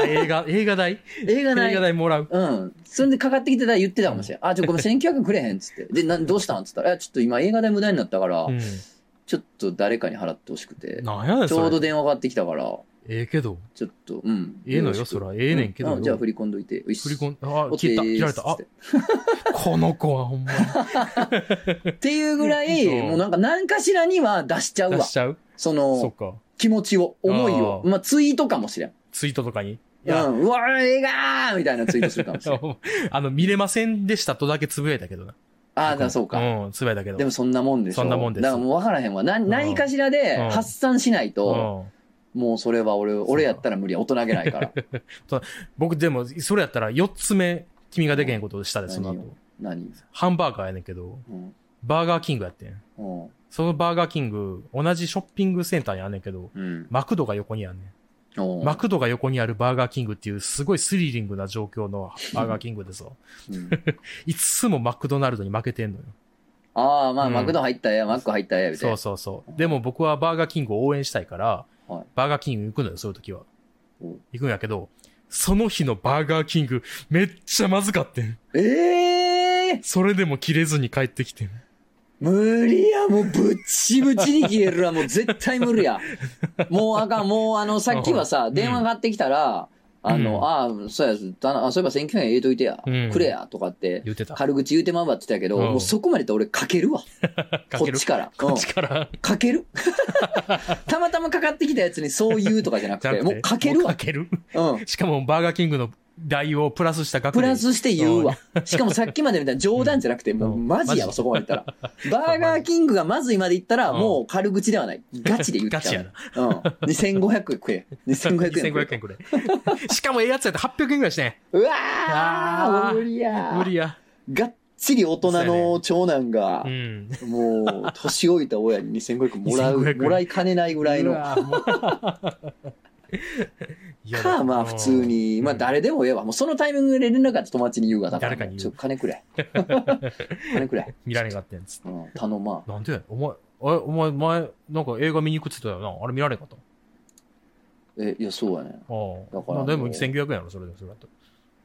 映画、映画代？映画代映画代もらう？うん。それでかかってきてたら言ってたかもしれん。あ、ちょ、ごめん、1900円くれへんっつって。で、な、どうしたんっつったら、いや、ちょっと今映画代無駄になったから、うん。ちょっと誰かに払ってほしくて。なんやねん、ちょうど。電話かかってきたから、ええけど。ちょっと、うん。ええのよそらええねんけどうじゃあ振り込んどいて。振振り込ん、あ、お切った、切られた。あ この子はほんまにっていうぐらい、うんもうなんか何かしらには出しちゃうわ出し。ちゃう？そそっの、か。気持ちを、思いを。まあ、ツイートかもしれん。ツイートとかに？うん。うわー、映画ーみたいなツイートするかもしれん。あの、見れませんでしたとだけつぶやいたけどな。ああ、だそうか。うん、つぶやいたけど。でもそんなもんでしょ。そんなもんですだからもう分からへんわ。な何かしらでうん発散しないと、うん。もうそれは俺、俺やったら無理や。大人げないから。僕でも、それやったら4つ目、君ができへんことをしたで、その後。何ハンバーガーやねんけど、うん。バーガーキングやってん。うん。そのバーガーキング、同じショッピングセンターにあんねんけど、うん。マクドが横にあんねん。マクドが横にあるバーガーキングっていうすごいスリリングな状況のバーガーキングでさ、うん いつもマクドナルドに負けてんのよ。ああ、まあ、うんマクド入ったや、マック入ったや、みたいそうな。そうそう。でも僕はバーガーキングを応援したいから、はいバーガーキング行くのよ、そういう時はお。行くんやけど、その日のバーガーキングめっちゃまずかってん。ええーそれでも切れずに帰ってきてん。無理や、もうぶっちぶちに切れるわ、もう絶対無理や。もうあかん、もうあの、さっきはさ、ん電話がかってきたら、あの、うんああ、そうや、あそういえば1900円入れといてや、うんくれや、とかって、言ってた。軽口言うてまうわって言ってたけど、うんもうそこまで言って俺かけるわ。かけるこっちから。こっちから。うんかける たまたまかかってきたやつにそう言うとかじゃなくて、もうかけるわか。ける。うん。しかもバーガーキングの代をプラスした額でプラスして言うわ。しかもさっきまでみたいな冗談じゃなくて、もうマジやわ、そこまで言ったら。バーガーキングがまずいまで言ったら、うんもう軽口ではない。ガチで言っちゃう。ガチやな。うん。2500円食え。2500 円食え。2500円くれ。しかもええやつやったら800円ぐらいしてん。うわあーー無理や無理や。がっちり大人の長男がう、ん。もう、年老いた親に2500円もらう、2500円もらいかねないぐらいうの。か、まあ普通に、まあ誰でもええわ。もうそのタイミングで連絡あって友達に言うわ。だから誰かに言うちょ、金くれ。金くれ。見られんかってんつ。うん、頼まなんで？やお前、お前、前、なんか映画見に行くって言ってたよな。あれ見られんかったえ、いや、そうやね。ああ。だからまあでももう1900円やろ、それで、それだと。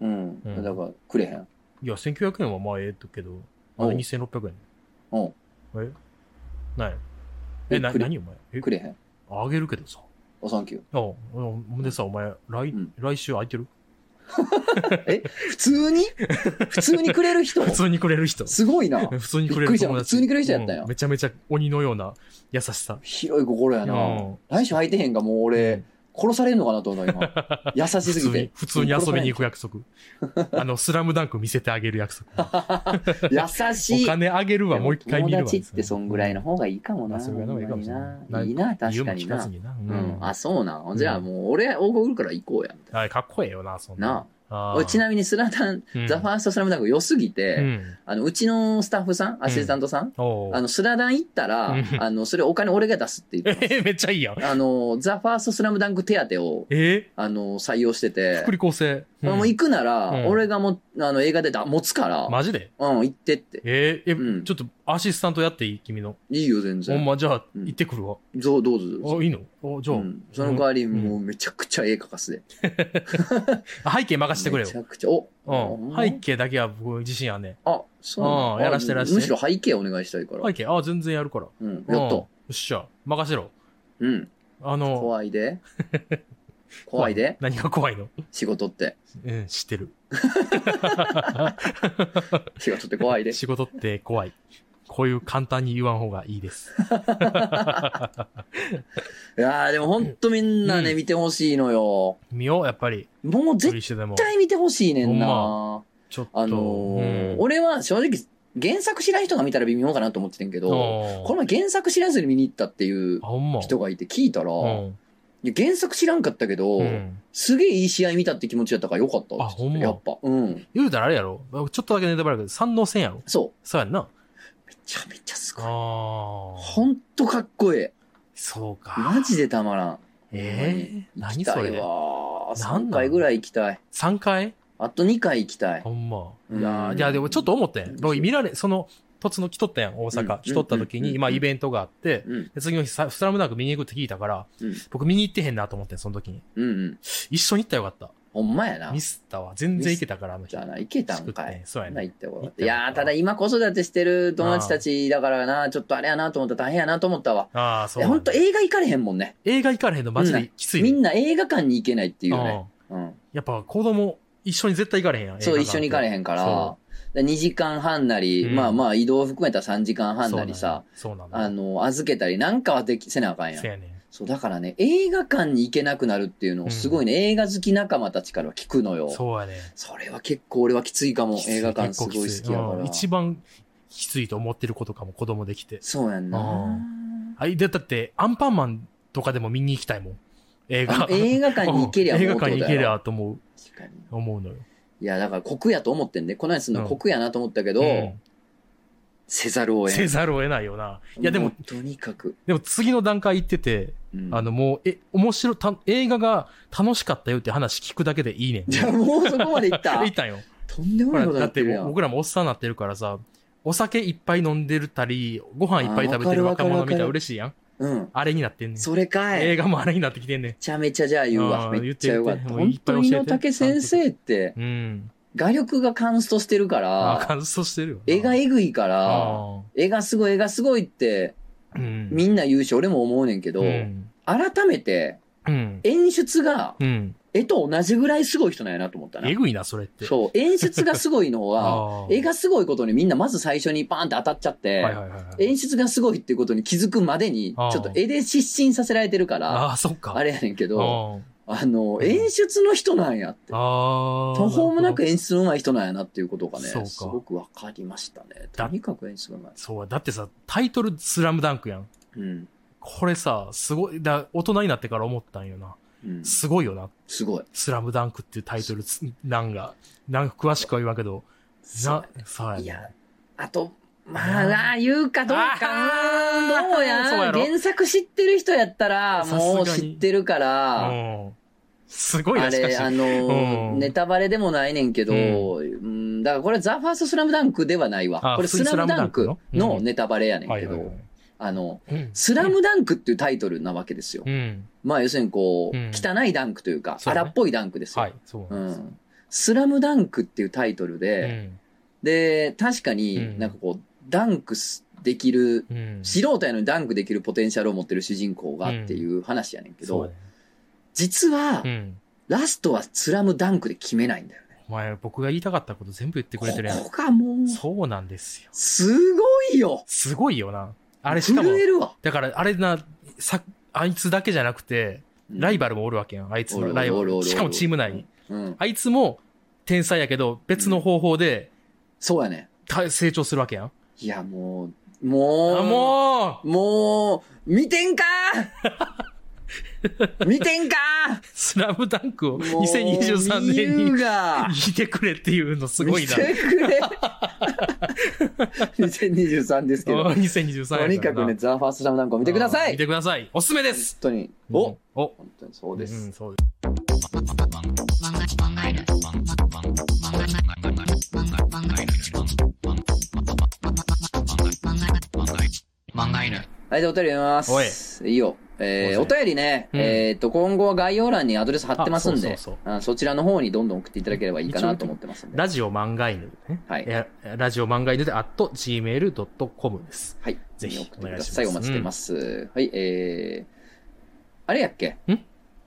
うん。うんだから、くれへん。いや、1900円はまあええとけど、まだおう2600円。うん。え？なんやえ、な、何お前？え？くれへん。あげるけどさ。おサンキュー。あでさ、お前、来、うん来週空いてる？え、普通に？普通にくれる人？普通にくれる人。すごいな。普通にくれる友達。普通にくれる人やったんやうめちゃめちゃ鬼のような優しさ。広い心やなうん。来週空いてへんがもうう俺ん、殺されんのかなと思う今。優しすぎて。普通に普通に遊びに行く約束。あの、スラムダンク見せてあげる約束。優しい。お金あげるわ、もう一回見るわ。友達ってそんぐらいの方がいいかもな。まあ、それぐらいの方がいいかもしれない。いいな、確かにな言うん。あ、そうなん。うんじゃあもう俺、応募来るから行こうや。みたいあかっこええよな、そんな。な。ちなみにスラダン、うん。ザ・ファーストスラムダンク良すぎうて、ん。あの、うちのスタッフさん、アシスタントさん、おう。あの、スラダン行ったらうん、あの、それお金俺が出すって言って え、めっちゃいいやん。あの、ザ・ファーストスラムダンク手当を、え？あの、採用してて。福、利厚生。うん。もう行くなら、うん。俺がも、あの、映画でだ持つから、マジで？うん、行ってって。えーえ、うんちょっとアシスタントやっていい？君の。いいよ、全ほん然。ま、じゃあ、うん行ってくるわ。どうどうぞどうぞ。あ、いいの？おじゃあ、うん、その代わり、うんもうめちゃくちゃ絵描かすで。あ 背景任せてくれよめち。ゃくちゃ、おうん。背景だけは僕自信あんねん。あ、そううんやらしてやらしてむしろ背景お願いしたいから。背景、あ、全然やるから。うん、うんやっと。よっしゃ、任せろ。うん。あの、怖いで。怖いで。何が怖いの？仕事って。うん、知ってる。仕事って怖いで。仕事って怖い。こういう簡単に言わん方がいいです。いやーでもほんとみんなね、うん見てほしいのよ。見よう、やっぱり。もう無絶。対見てほしいねんほな。ちょっと。あのーうん俺は正直、原作知らん人が見たら微妙かなと思っててんけど、あこの前原作知らずに見に行ったっていう。人がいて聞いたら、うん。いや原作知らんかったけど、うん。すげえいい試合見たって気持ちだったからよかったあほんま？やっぱ。うん。言うたらあれやろちょっとだけネタバレだけど、三能戦やろそう。そうやんな。めちゃめちゃすごい。ああ。ほんとかっこいい。そうか。マジでたまらん。ええほんまに行きたい何それ？わ。3なん？なん回ぐらい行きたい。3回？あと2回行きたいほ。んま。うんいやーいや、でもちょっと思ってん。僕見られ、その、突の来とったやん、大うん阪。来とった時に、うんまあイベントがあって、うん。で次の日さ、スラムダンク見に行くって聞いたから、うん僕見に行ってへんなと思ってん、その時に。うんうん。一緒に行ったらよかった。ほんまやなミ。スったわ。全然行けたから、あの日じゃ。あな、行けたんかい。そうやね。行ってよかった行ったよいやー、ただ今子育てしてる友達たちだからな、ちょっとあれやなと思ったら大変やなと思ったわ。ああ、そいうや、ほんと。映画行かれへんもんね。映画行かれへんのマジできついね。みんな映画館に行けないっていうね。うんうん。やっぱ子供、一緒に絶対行かれへんやん。そう、一緒に行かれんへんから2時間半なり、うんまあまあ移動含めたら3時間半なりさ。あの、預けたりなんかはでき、せなあかんやんねん。そう、だからね、映画館に行けなくなるっていうのをすごいね、映画好き仲間たちから聞くのよ。そうやねん。それは結構俺はきついかも映画館すごい好きやから。うん一番きついと思ってる子とかも子供できて。そうやんな。はい、で、だって、アンパンマンとかでも見に行きたいもん。映画。映画館に行けりゃうん映画館に行けりゃと思う。思うのよ。いや、だから酷やと思ってんね。このやつのうん酷やなと思ったけど、うんせざるを得ん。せざるを得ないよな。いや、でも、うとにかく。でも次の段階行ってて、うんあの、もう、え、面白い、た映画が楽しかったよって話聞くだけでいいねん。じゃあもうそこまで行った？行ったんよ。とんでもないことだってやってるやん。僕らもおっさんになってるからさ、お酒いっぱい飲んでるたり、ご飯いっぱい食べてるあーわかるわかる若者見たら嬉しいやん。うん。あれになってんねん。それかい。映画もあれになってきてんねん。めちゃめちゃじゃあ言うわ。めっちゃよかった。本当に野武先生って、うん。画力がカンストしてるかあら、感想してる。絵がえぐいから、あ絵がすごい、絵がすごいって、ーうん。みんな言うし、俺も思うねんけど、うん。改めて、うん。演出が、うん。絵と同じぐらいすごい人なんやなと思ったなえ。ぐいな、それって。そう、演出がすごいのは、絵がすごいことにみんなまず最初にパーンって当たっちゃって、はいはいはいはい。演出がすごいっていうことに気づくまでに、ちょっと絵で失神させられてるから、ああ、そっか。あれやねんけど、ああの、うん演出の人なんやって。あー。途方もなく演出の上手い人なんやなっていうことがねすごくわかりましたね。だとにかく演出が上手い。そう、だってさ、タイトルスラムダンクやん。うん。これさ、すごい、だ大人になってから思ったんよな。うん。すごいよな。すごい。スラムダンクっていうタイトルつ、なんが、なんか詳しくは言わんけど、な、そうやね。いや、あと、まあ、あー言うかどうか。どうや原作知ってる人やったら、もう知ってるから、うん。すごいあれ、し。あのネタバレでもないねんけど、ううん、だからこれザ・ファーストスラムダンクではないわ。あこれスラムダンクの？のネタバレやねんけど。あの、うん。スラムダンクっていうタイトルなわけですよ。うん。まあ要するにこう、うん汚いダンクというか、そうね荒っぽいダンクですよ。はい、そううなんです。ん。スラムダンクっていうタイトルうで、ん。で、確かうんになんかこう、ダンクすできる、うん。素人やのにダンクできるポテンシャルを持ってる主人公がっていう話やねんけど、実はう、ん。ラストはスラムダンクで決めないんだよね。お前、僕が言いたかったこと全部言ってくれてるやん。ここがもう、そうなんですよ。すごいよすごいよな。あれしかも。だからあれな、さ、あいつだけじゃなくて、ライバルもおるわけやん。あいつのライバル。しかもチーム内に。うん。あいつも天才やけど、別の方法でそうやね。た成長するわけやん。いや、もう、もう、あ、もうもう、見てんか 見てんか？スラムダンクをもう2023年見に見てくれっていうのすごいな。見てくれ 2023ですけど。2023やとにかくね、ザ・ファースト・サムダンクを見てください見てください。おすすめです。本当に。おうんお本当にそうです。んそうです。漫画犬。はい、じゃあお便り読みます。いいよ。えー、おお便りね、うんえっと、今後は概要欄にアドレス貼ってますんで、あそうそうちらの方にどんどん送っていただければいいかなと思ってますんで。ラジオ漫画犬でね。はいえラジオ漫画犬で、at gmail.com です。はい。ぜひ送ってくお願いしますださい。お待ちしてます。はい、えー、あれやっけ？ん？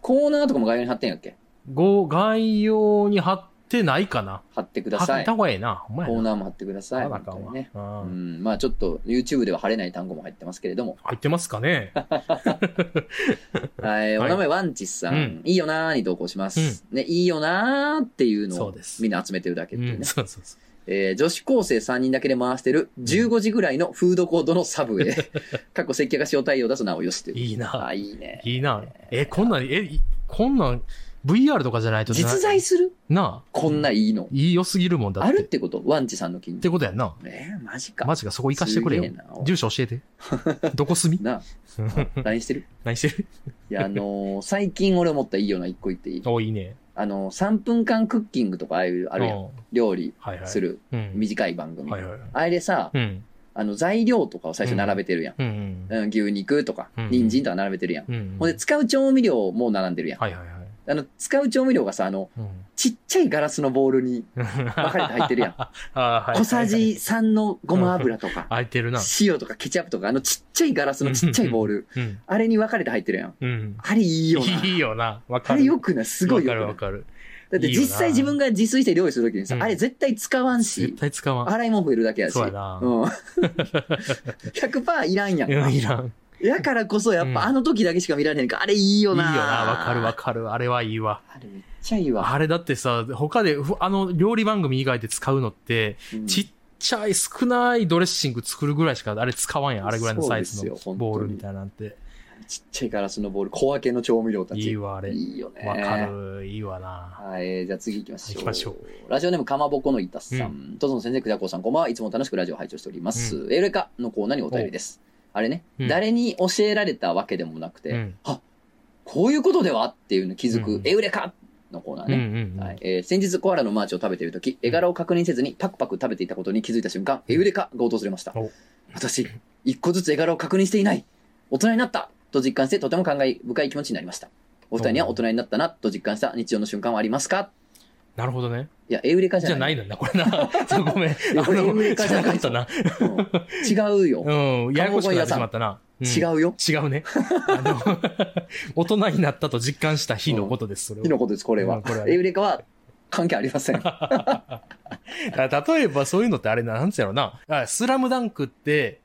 コーナーとかも概要に貼ってんやっけ？ご、概要に貼ってないかな貼ってください。貼ったコ方がええな。ほんまやな。ーナーも貼ってください。貼らなあかんわ本当にね。まあちょっと YouTube では貼れない単語も入ってますけれども。入ってますかね はい、お名前ワンチスさん、うんいいよなーに投稿します。ね、いいよなーっていうのをそうですみんな集めてるだけっていうね。うん、そうそうそう。えー女子高生3人だけで回してる15時ぐらいのフードコートのサブウェイ。過去接客が塩対応だとなおよしという。いいなあ、いいね。いいな。え、こんなん、え、いこんなん、VR とかじゃないとな実在する？なあ。こんないいの。いい良すぎるもんだって。あるってこと？ワンチさんの近所。ってことやんな。えー、マジか。マジか、そこ行かしてくれよ。住所教えて。どこ住み？なあ、LINE してる？何してるいや、あのー最近俺思ったいいよな一個言っていい？お、いいね。あのー、3分間クッキングとかああいう、あるやん。うん料理はいはい。するうん。短い番組。はいはいはい。あれでさ、うん。あの、材料とかを最初並べてるやん。うんうん。うん、牛肉とかうん、人参とか並べてるやん。うん。ほんで、使う調味料も並んでるやん。はいはいはい。あの、使う調味料がさ、あの、うん。ちっちゃいガラスのボールに分かれて入ってるやん。はい。小さじ3のごま油とか、てるな。塩とかケチャップとか、あのちっちゃいガラスのちっちゃいボール、うん。あれに分かれて入ってるやん。うん。あれいいよな。いいよな。わかる。あれよくないすごいよくないわかるわかる。だって実際自分が自炊して料理するときにさ、うんあれ絶対使わん絶し、対使わん。洗い物増えるだけやし。そうやなうん。100%いらんやんいらん。いいやからこそやっうんぱあの時だけしか見られへんから、あれいいよよな。な。わかるわかる。あれはいいわ。あれめっちゃいいわ。あれだってさ、他で、ふあの、料理番組以外で使うのって、うんちっちゃい少ないドレッシング作るぐらいしかあれ使わんやん。あれぐらいのサイズのボールみたいなんて。ちっちゃいガラスのボール、小分けの調味料たち。いいわ、あれ。いいよね。わかる。いいわな。はい、じゃあ次行きましょう。行きましょラジオネームかまぼこのいたさん。うとぞの先生、くだこうさん、こんばんは。いつも楽しくラジオを拝聴しております。エウレカのコーナーにお便りです。あれね、うん誰に教えられたわけでもなくて、うん。こういうことではっていうのに気づく、うんエウレカのコーナーうんうね。んうん。はいえー先日コアラのマーチを食べているとき、絵柄を確認せずにパクパク食べていたことに気づいた瞬間、エウレカが訪れましたお。私、一個ずつ絵柄を確認していない。大人になったと実感してとても感慨深い気持ちになりました。お二人には大人になったなと実感した日常の瞬間はありますか？なるほどね。いや、エウレカじじゃな。ゃないいのな、これな。ごめん。やこれエウレカじゃなかったな。うん違うよ。うん。ややこしくなってしまったな。うん違うよ。違うね。あの、大人になったと実感した日のことです、それは。火のことです、これはエウレカは関係ありません。だ例えばそういうのってあれな、なんつうやろな。あスラムダンクって、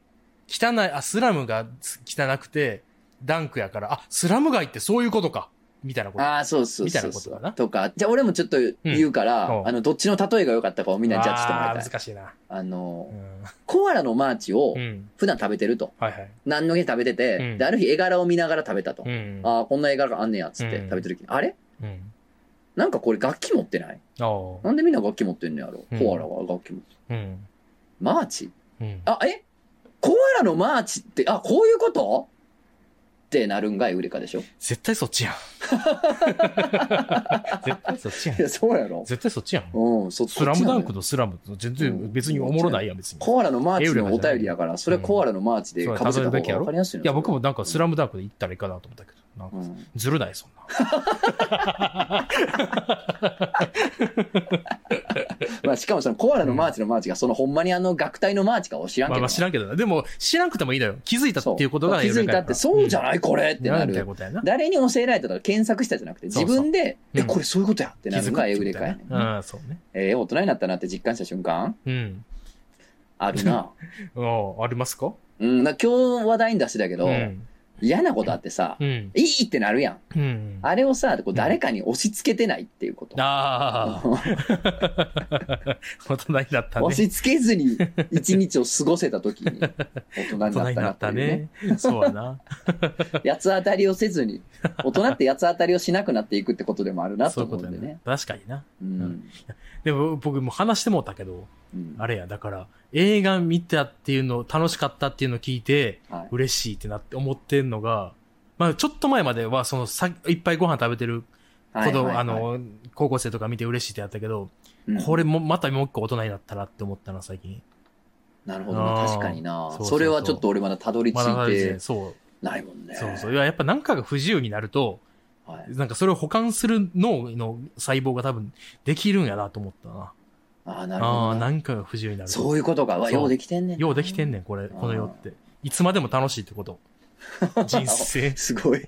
汚い、あ、スラムが汚くて、ダンクやから、あ、スラム街ってそういうことか。みたいなこと。ああ、そうそうみたいなことだなとか、じゃあ俺もちょっと言うから、うんあの、どっちの例えが良かったかをみんなにジャッジしてもらいあたい。ー難しいな。あのう、コアラのマーチを。普段食べてると。はいはい。何の日食べてて、うんで、ある日絵柄を見ながら食べたと。うん。ああ、こんな絵柄があんねや、つってうん食べてる時に、あれ？うん。なんかこれ楽器持ってない？なんでみんな楽器持ってんのやろ、うんコアラは楽器持ってうん。マーチ？うん。あ、え？コアラのマーチって、あ、こういうこと？ってなるんがエウレカでしょ絶対そっちやん。絶対そっちやんい。や、そうやろ。絶対そっちやん。うん、そスラムダンクの。のスラムと全然別におもろないやん、別に。コアラのマーチのお便りやから、それはコアラのマーチでかぶせた方例えるべきやろ？が分かりやすいいや、僕もなんかスラム。ムダンクで行ったらいいかなと思ったけど、なんかうんずるない、そんな。まあ、しかもそのコアラのマーチのマーチが、そのほんまにあの楽隊のマーチかを知らんけどな。まあまあ知らんけどな。でも、知らんくてもいいのよ。気づいたっていうことが気づいたって、そうじゃない？これってななる。誰に教えられたとか検索したじゃなくて、自分で、うんえ、これそういうことやってなるのがエウレカやねんう。ん、そうね。えー大人になったなって実感した瞬間？うん。あるな。あありますか？うん、今日話題に出してたけど、うん。嫌なことあってさ、うん。いいってなるやん。うん。あれをさ、こう誰かに押し付けてないっていうこと。ああ、大人になったね。押し付けずに一日を過ごせた時に大人にな大人ったなになったね。ね。そうやな。八つ当たりをせずに、大人って八つ当たりをしなくなっていくってことでもあるなとそういうことやね思うんでね。。確かにな。うん。でも僕も話してもうたけど、うんあれや、だから、映画見たっていうの、楽しかったっていうのを聞いて、はい嬉しいってなって思ってんのが、まあちょっと前までは、そのさ、いっぱいご飯食べてる子供、はいはいはいあの、高校生とか見て嬉しいってやったけど、うんこれも、またもう一個大人になったなって思ったな、最近。なるほど確かになそうそうそうそれはちょっと俺まだたどり着いてそう。ないもんね。そうそう。いや、やっぱ何かが不自由になると、はい。なんかそれを保管する脳の細胞が多分できるんやなと思ったな。ああ、なるほああー、どな。なんかが不自由になると。そういうことか。わ、ようできてんねんな。ようできてんねん、これ、この世って。いつまでも楽しいってこと。人生。すごい。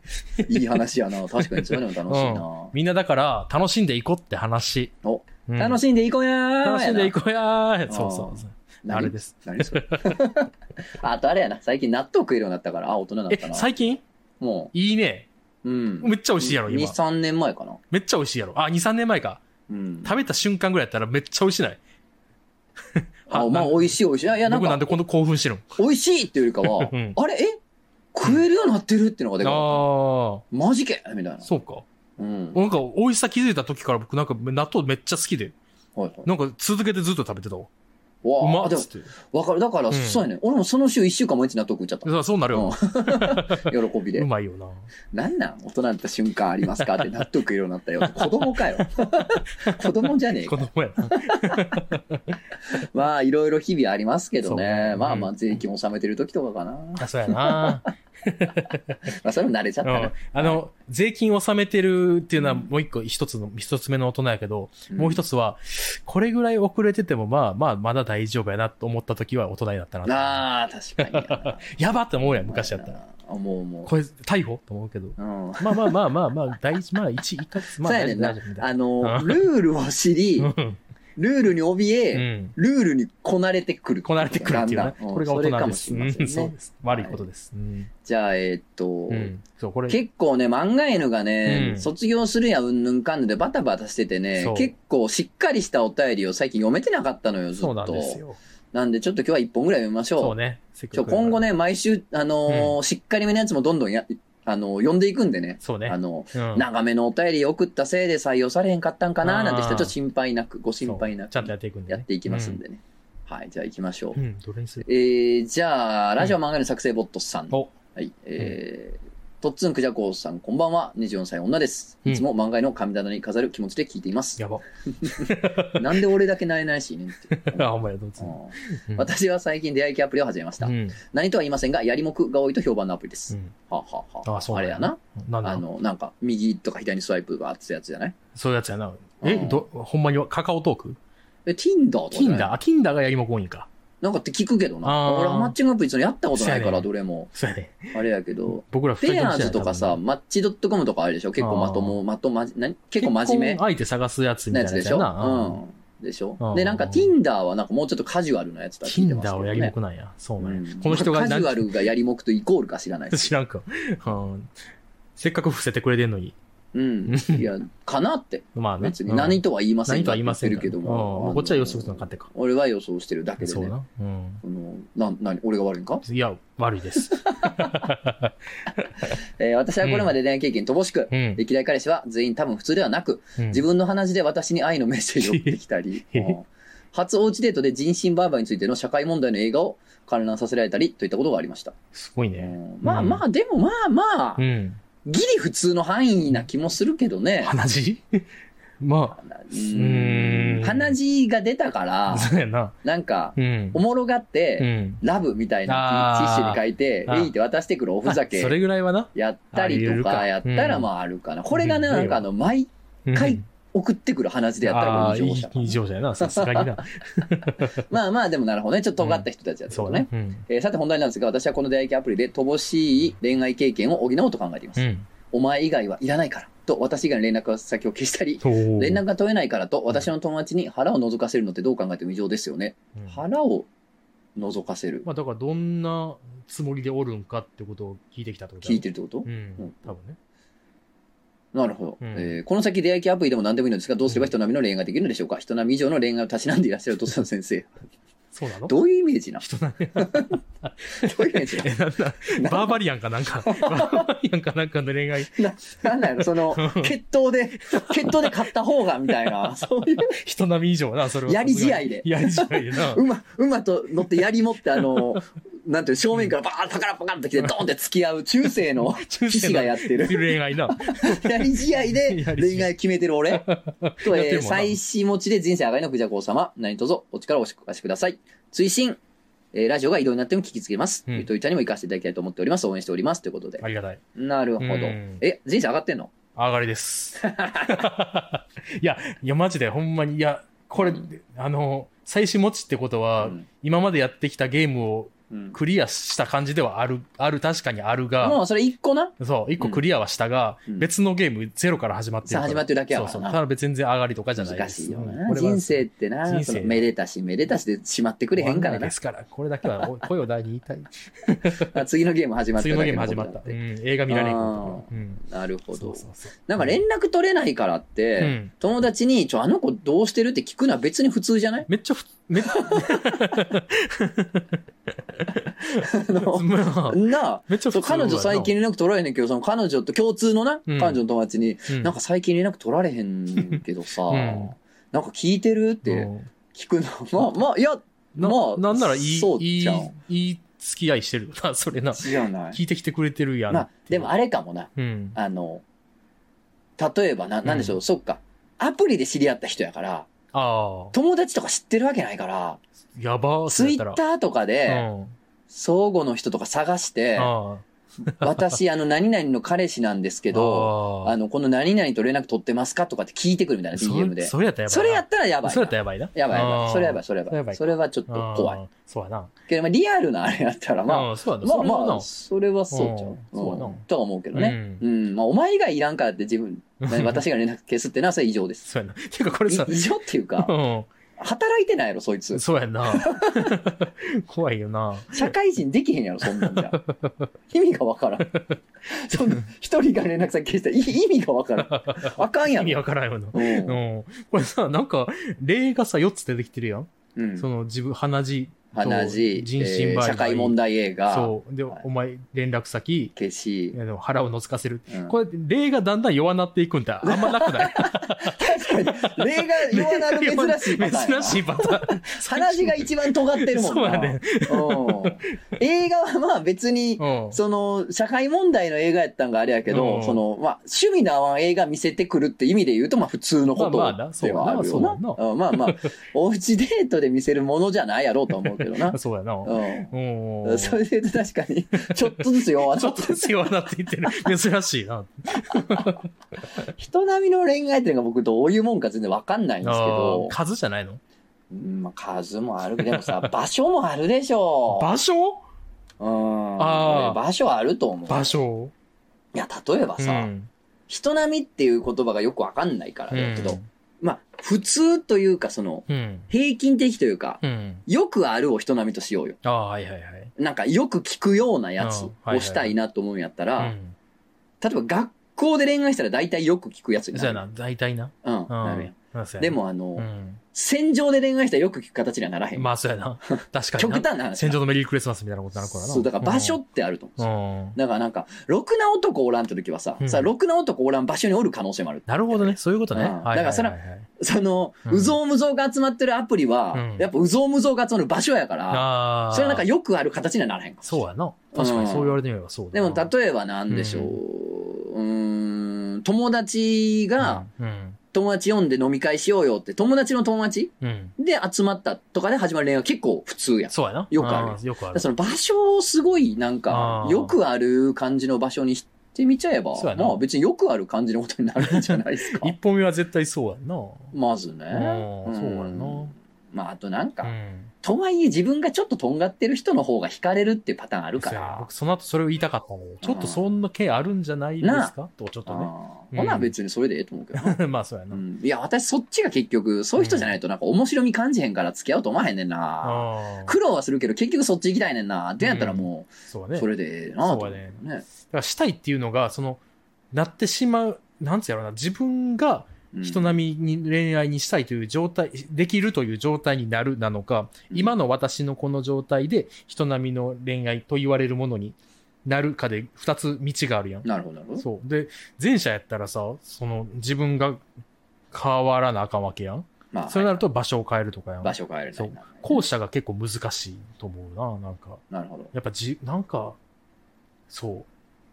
いい話やな。確かにそういうのも楽しいな。みんなだから、楽しんでいこうって話。お、うん楽しんでいこうやー楽しんでいこうやそうそうそう。何あれです。何？それ？あ あとあれやな。最近納豆食えるようになったから、あ、大人になっえた、な。最近？もいいね。う、うん。めっちゃ美味しいやろ、2、今。3年前かな。めっちゃ美味しいやろ。あ、2、3年前か。うん。食べた瞬間ぐらいやったらめっちゃ美味しない？あ、まあ、美味しい美味しい。いや、なんか僕なんで、こんな興奮してるの？美味しいっていうよりかは、うんあれ、え？食えるようになってるっていうのがでかあた。マジけ？みたいなあ、。そうか。うん。なんか美味しさ気づいた時から僕なんか納豆めっちゃ好きで。はいはい。なんか続けてずっと食べてたわ。うまっつ、って。わかる。だから、うんそうやね。俺もその週1週間毎日納豆食っちゃった。そうなるよ。うん 喜びでう。まいよな。なんなん？大人になった瞬間ありますか？って納豆食えるようになったよ。子供かよ。子供じゃねえ子か。供やな。まあ、いろいろ日々ありますけどね。まあまあ、うん税金納めてる時とかかな。まあ、そうやな。あ、それも慣れちゃっうんたな。あの、税金納めてるっていうのはうんもう一個、一つの、一つ目の大人やけど、うんもう一つは、これぐらい遅れてても、まあまあ、まだ大丈夫やなと思った時は大人になったな。ああ、確かに やばって思うやん、昔やったら。あ、もうもう。これ、逮捕と思うけど。うん。まあまあまあまあまあ、大事、まあ一、一ヶ月、まあそうやねあの、うんルールを知り、な。うんルールに怯うえ、ん。ルールにこなれてくる。こなれてくるっていうね。これが大人です。それかもしれませんねうん そうで。す。悪いことです。うん。じゃあ、えーっと、うん。そう、これ。結構ね、漫画犬がね、うん卒業するやうんぬんかんぬんでバタバタしててね結構しっかりしたお便りを最近読めてなかったのよ、ずっと。そうなんですよ。なんで、ちょっと今日は一本ぐらい読みましょう。そうね。今後ね、毎週、あのーしっかりめのやつもどんどんや、あのー読んでいくんでね。そうね。あの、うん長めのお便り送ったせいで採用されへんかったんかななんて人はちょっと心配なく、ご心配なくちゃんとやっていくんでね。やっていきますんでね。はい、じゃあ行きましょう。うん。うん、どれにする？えー、じゃあ、ラジオ漫画の作成ボットさん。お、はい、えー、とっつんくじゃこうさん、こんばんは。24歳女です。うんいつも漫画の神棚に飾る気持ちで聞いています。やば。なんで俺だけなえないしいねんって。あ、ほんまや、どうぞ。うんうん私は最近出会い系アプリを始めました。うん。何とは言いませんが、やりもくが多いと評判のアプリです。うん。はあはあはああ、そうあれやな。。なんだあの、なんか、右とか左にスワイプがあってたやつじゃない？そういうやつやな。え、うんど、ほんまにカカオトーク？え、Tinder とかじゃない ?Tinder? あ、Tinder がやりもこいんか。なんかって聞くけどな。俺はマッチングアプリそのやったことないから、どれも。そうやね。あれやけど。僕ら二人フェアーズとかさ、マッチドットコムとかあるでしょ？結構まとも、まとまじ、な結構真面目？相手探すやつみたいななやつでしょ？うん。でしょ？うんで、なんか Tinder はなんかもうちょっとカジュアルなやつだって聞いてますけ Tinder ど、ね。をやりもくなんや。そうなんやうんこの人がカジュアルがやりもくとイコールか知らない。知らんか。うんせっかく伏せてくれてんのに。うん。いや、かなって。まあね。別に何とは言いません何とは言いませんけども。こっちは予想するの勝手か。俺は予想してるだけでね。そうな。うん。そのな、なに、俺が悪いんか？いや、悪いです。えー私はこれまで恋愛経験乏しく、うん。歴代彼氏は全員多分普通ではなく、うん自分の鼻血で私に愛のメッセージを送ってきたり、初おうちデートで人身売買についての社会問題の映画を観覧させられたりといったことがありました。すごいうね。んまあまあ、でもまあまあ、うん。ギリ普通の範囲な気もするけどね。鼻血？まううーん鼻血が出たかあ、ら、そうやな。なんか、うんお。もろがっうて、ん。ラブみたいなティッシュに書いて、えいって渡してくるおふざけあそれぐらいはな。やったりとかかやったらうんまああるかな。これがね、うんなんかあの、毎うん回送ってくる鼻血でやったらもああー、いいう異常者異常者やな。さすがにな。まあまあでもなるほどね。ちょっと尖った人たちやったそうねね。。うん。えーさて本題なんですが、私はこの出会い系アプリで乏しい恋愛経験を補おうと考えています。うん。お前以外はいらないからと私以外の連絡先を消したり、連連絡が取れないからと私の友達に腹を覗かせるのってどう考えても異常ですよね。腹を覗かせる。まあだからどんなつもりでおるんかってことを聞いてきたってこと聞いてる。るってこと？うん。多分ね。なるほど、うん。えーこの先出会い系アプリでも何でもいいのですが、どうすれば人並みの恋愛ができるの？でしょうか人並み以上の恋愛をたしなんでいらっしゃるとさん先生。そうなの？どういうイメージなどういうイメージえ、なバーバリアンかなんか、バーバリアンかなんかの恋愛、ななんだよ、その、決闘で、決闘で勝った方が、みたいな、そういう、人並み以上な、それは。やり試合で。やり試合でな。馬、馬と乗って槍持って、あの、なんていう、正面からバーン、パカラパカラって来て、ドーンって付き合う 中世の騎士がやってる。恋愛な。やり試合で 恋愛決めてる俺と、えー、妻子持ちで人生上がりのクジャコウ様、何卒お力をお貸しください。追伸、えーラジオが移動になっても聞きつけます。うんゆとりちゃんにも行かせていただきたいと思っております。応援しております。ということであ。りがたい。なるほど。うんえ、人生上がってんの？上がりです。いや、いや、マジで、ほんまに、いや、これ、うんあの、最終持ちってことは、うん今までやってきたゲームをうん。クリアした感じではある、ある、確かにあるが、もうそれ一個な？そう、一個クリアはしたが、うん別のゲームゼロから始まってる始まってるだけやそうそう。ただ別に全然上がりとかじゃないです。難しいようんな。人生ってな、人生めでたしめでたしでしまってくれへんからなで。すから、これだけは お声を大に言いたい。あ次のゲーム始まった次のゲーム始まった。うん、映画見られんあこと。うん。なるほどそう。そうそう。なんか連絡取れないからっうて、ん。友達に、ちょ、あの子どうしてるって聞くのは別に普通じゃない？めっちゃふ、めっあのまあなあ。めっちゃそう、彼女最近連絡取られへんけど、その彼女と共通のな、うん彼女の友達に、うんなんか最近連絡取られへんけどさ、うんなんか聞いてるってうん聞くの。まあ、まあ、いや、な、まあなんならいい、そういいじゃん、いい付き合いしてるよな、それな。じゃない。聞いてきてくれてるやん。まあ、でもあれかもな。うん。あの、例えばな、なんでしょう、そっか。アプリで知り合った人やから、友達とか知ってるわけないから、やばツイッターーとかで、うん。相互の人とか探して、あ 私、あの、何々の彼氏なんですけあど、ああの、この何々と連絡取ってますかとかって聞いてくるみたいな、そ DM で。それやったらやばいな。それやったらやばいな。それやったらやばいな。やばいやばい。それやばい、それやばい。それはちょっと怖い。そうやな。けど、まあ、リアルなあれやったら、まあ。まあまあ、それはそうちゃう。うんそうやなうんとは思うけどね。ううん。まあ、お前以外いらんからって自分、私が連絡消すってのはそれ異常です。そうやな。ていうかこれさ、い異常っていうか、う働いてないやろ、そいつん。。そうやんな。怖いよな。社会人できへんやろ、そんなんじゃ。意味がわからん。そんな、一人が連絡先消したら意意味がわからん。あかんや意味ろ。わからんよな。うんうん。これさ、なんか、例がさ、4つ出てきてるやん。うん。その自分、鼻血と鼻血、人身売買。えー社会問題映画、そう。で、はいお前、連絡先、消し、腹を覗かせる。うんこれ、例がだんだん弱なっていくんってあんまなくない？確かに、例が弱なる珍しいパターン。珍しいパターン。話が一番尖ってるもんな。そうやね。うん映画はまあ別に、うん。その、社会問題の映画やったんがあれやけど、うんその、まあ、趣味の合わん映画見せてくるって意味で言うと、まあ普通のことではあるよな。まあまあ、おうちデートで見せるものじゃないやろうとは思うけどな。そうやな。うん。うん。それで言うと確かに、ちょっとずつ弱ちょっなってとずつ弱なっていってる。珍しいな。人並みの恋愛っていうのが僕どういうもんか全然わかんないんですけあどー、数じゃないの？うんまあ数もあるけど、でもさ、場所もあるでしょ。場所？うん。あー場所あると思う。場所？いや、例えばさ、うん。人並みっていう言葉がよくわかんないからだけど、うんまあ、普通というか、その、うん。平均的というか、うん。よくあるを人並みとしようよ。ああ、はいはいはい。なんか、よく聞くようなやつうんはいはいをしたいなと思うんやったら、うん。例えば学校で恋愛したら大体よく聞くやつになる。そうやな、大体な。うん、うん。なるやん。うんそうやなで、も、あの、うん。戦場で恋愛したらよく聞く形にはならへん。まあ、そうやな。確かに極な。端な話。戦場のメリークリスマスみたいなことになるからな。そう、だから場所ってあると思うんですよ。うん。だからなんか、ろくな男おらんって時はさ、うんさ、ろくな男おらん場所におる可能性もある。なるほどね。そういうことね。うんはいはいはいはいだからその、うんうぞうむぞうが集まってるアプリは、うんやっぱうぞうむぞうが集まる場所やから、ああ。それはなんかよくある形にはならへんかそうやな。確かにそう言われてみればそうだでな。も例えばなんでしょう、うーん、友達が、うん。友達呼んで飲み会しようよって、友達の友達うん。で集まったとかで始まる恋愛は結構普通やん。そうやな。よくあるーよくあるだから。その場所をすごいなんかあ、ーよくある感じの場所にしてみちゃえば、そうやなまあ別によくある感じのことになるんじゃないですか 一。本目は絶対そうやんな。まずね。うんそうやなまああとなんか、うん。とはいえ自分がちょっととんがってる人の方が惹かれるっていうパターンあるから。僕その後それを言いたかったのよ。ちょっとそんな系あるんじゃないですか？と、ちょっとね。ほな別にそれでええと思うけどな。まあそうやな。うんいや、私そっちが結局、そういう人じゃないとなんか面白み感じへんから付き合おうと思わへんねんな。苦労はするけど結局そっち行きたいねんな。ってやったらもう、そうね。それでええなと思うそうやねね。だからしたいっていうのが、その、なってしまう、なんつうやろな、自分がうん人並みに恋愛にしたいという状態、できるという状態になるなのか、うん今の私のこの状態で人並みの恋愛と言われるものになるかで二つ道があるやん。なるほど、なるほど。そう。で、前者やったらさ、その自分が変わらなあかんわけやん。まあ、そうなると場所を変えるとかやん。場所変えれなそいうな。後者が結構難しいと思うな、なんか。なるほど。やっぱじ、なんか、そ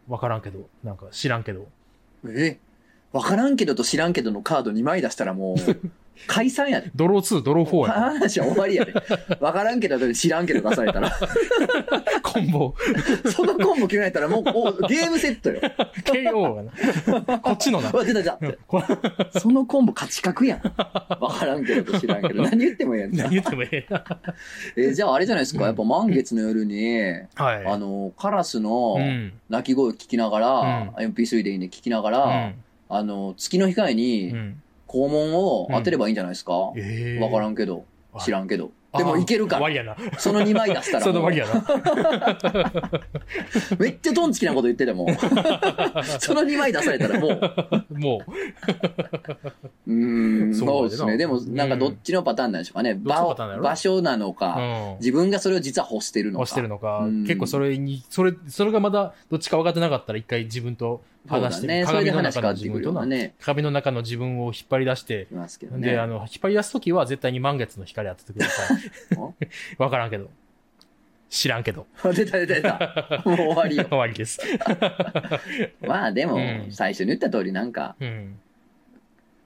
う。わからんけど、なんか知らんけど。え？わからんけどと知らんけどのカード2枚出したらもう、解散やで。ドロー2、ドロー4やな。話は終わりやで。わからんけどと知らんけど出されたら、コンボ、そのコンボ決められたらもうおゲームセットよ。KO やな。こっちのな 出た出たそのコンボ勝ち確やん。わからんけどと知らんけど、何言ってもええやん。何言ってもええな。えーじゃああれじゃないですか、やっぱ満月の夜に、はい。あの、カラスのうん。鳴き声聞きながら、MP3 でいいね聞きながら、うん。あの、月の光うにん。肛門を当てればいいんじゃないですか？わ、ええからんけど、知らん。んけど。でもいけるから。その2枚出したらそのもう終わりやな。めっちゃトンチキなこと言ってても、その2枚出されたらもう、もうーん、そうですね。でも、うんなんかどっちのパターンなんでしょうかね。場場所なのう。か、うん。自分がそれを実は欲してるのか。押してるのかうん、結構それに、それ、それがまだどっちか分かってなかったら一回自分と話して、ね。それで鏡の中の自分とな、ね。鏡の中の自分を引っ張り出して、いますけどね。で、あの、引っ張り出すときは絶対に満月の光当ててください。わからんけど。知らんけど。出た出た出た。もう終わりよ。終わりです。まあでもうん、最初に言った通りなんか、うん。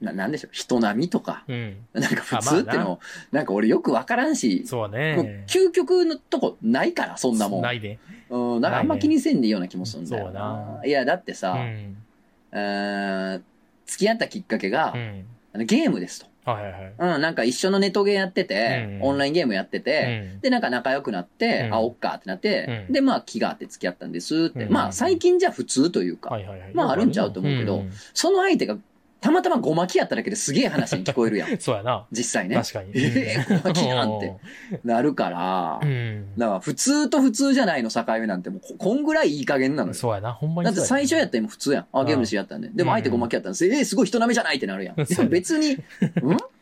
ななんでしょう、人並みとか、うん。なんか普通ってあまあの、なんか俺よくわからんし、そうね。究極のとこないから、そんなもん。ないで。うん、なんかあんま気にせんでいいような気もするんだよそうな。いや、だってうさ、ん。うーん付き合ったきっかけがう、ん。あのゲームですと。はいはいはい。うん、なんか一緒のネットゲーやってて、うんオンラインゲームやってうて、ん。で、なんか仲良くなって、うんあ、おっかってなって、うんで、まあ気があって付き合ったんですって。うんまあ最近じゃ普通というか。まああるんちゃうと思うけどんその相手がたまたまごまきやっただけですげえ話に聞こえるやん。そうやな。実際ね。確かに。ええごまきやんってなるからう、ん。だから普通と普通じゃないの境目なんてもうここんぐらいいい加減なのよ。そうやな。ほんまにだって最初やったら今普通やん。あ、ゲームでやったんで。でも相手ごまきやったんです。えー、すごい人並みじゃないってなるやん。でも別に、ん？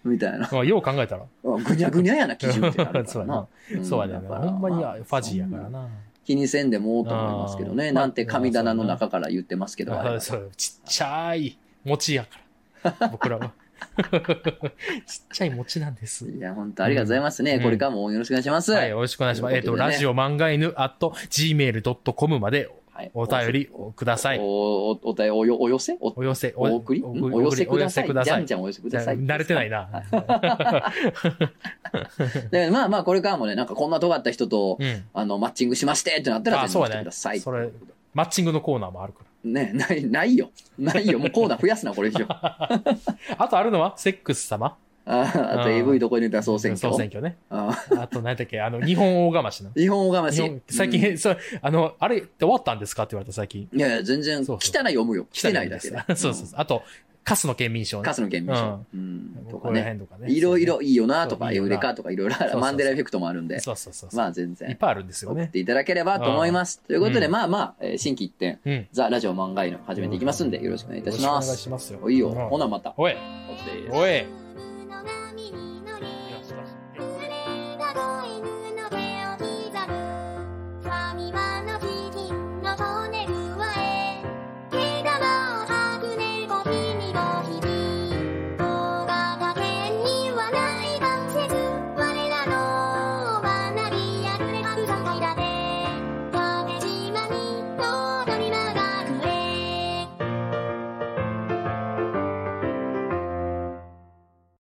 みたいな。ま あよう考えたら。あぐにゃぐにゃやな基準ってなるかそうやらなな。。そうやね。ほんまにフまあァジーやからな。気にせんでもと思いますけどね。なんて神棚の中から言ってますけど。そうちっちゃい餅やから。僕らは。ちっちゃい餅なんです。いや、本当ありがとうございますね。うんこれからもよろしくお願いします。はい、よろしくお願いします。えっ、と、ラジオ漫画犬 at gmail.com まではいお便りをください。お、お、おおよ、お寄せ？おお寄せ、お送り？お寄せください。じゃんじ。ゃんお寄せください。慣れてないな。でまあまあ、これからもね、なんかこんな尖った人と、うん。あの、マッチングしましてってなったら、そうだねマッチングのコーナーもあるかね、ない、ないよ。ないよ。もうコーナー 増やすな、これ以上。あとあるのは、セックス様？あとうん AV どこに出た総選挙。総選挙ね。ああと、何だっけ、あの、日本大釜しな。日本語がまし最近、そう、あの、あれって終わったんですか？って言われた最近。いやいや、全然、そうそう来たら読むよ。来てないだけで。そうそうそう。あと、カスの県民賞ね。カスの県民賞。うん。とかね。いろいろいいよなとか、エウレカとかいろいろあるマンデラエフェクトもあるんで、そうそうそう。まあ全然いっぱいあるんですよね。送っていただければと思います。ということで、うんまあまあ、えー新規一点、うん。ザ・ラジオ漫画犬始めていきますんで、よろしくお願いいたしまよろしくお願いす。しますよ。おいいよ。うんほなまた。おい、おい。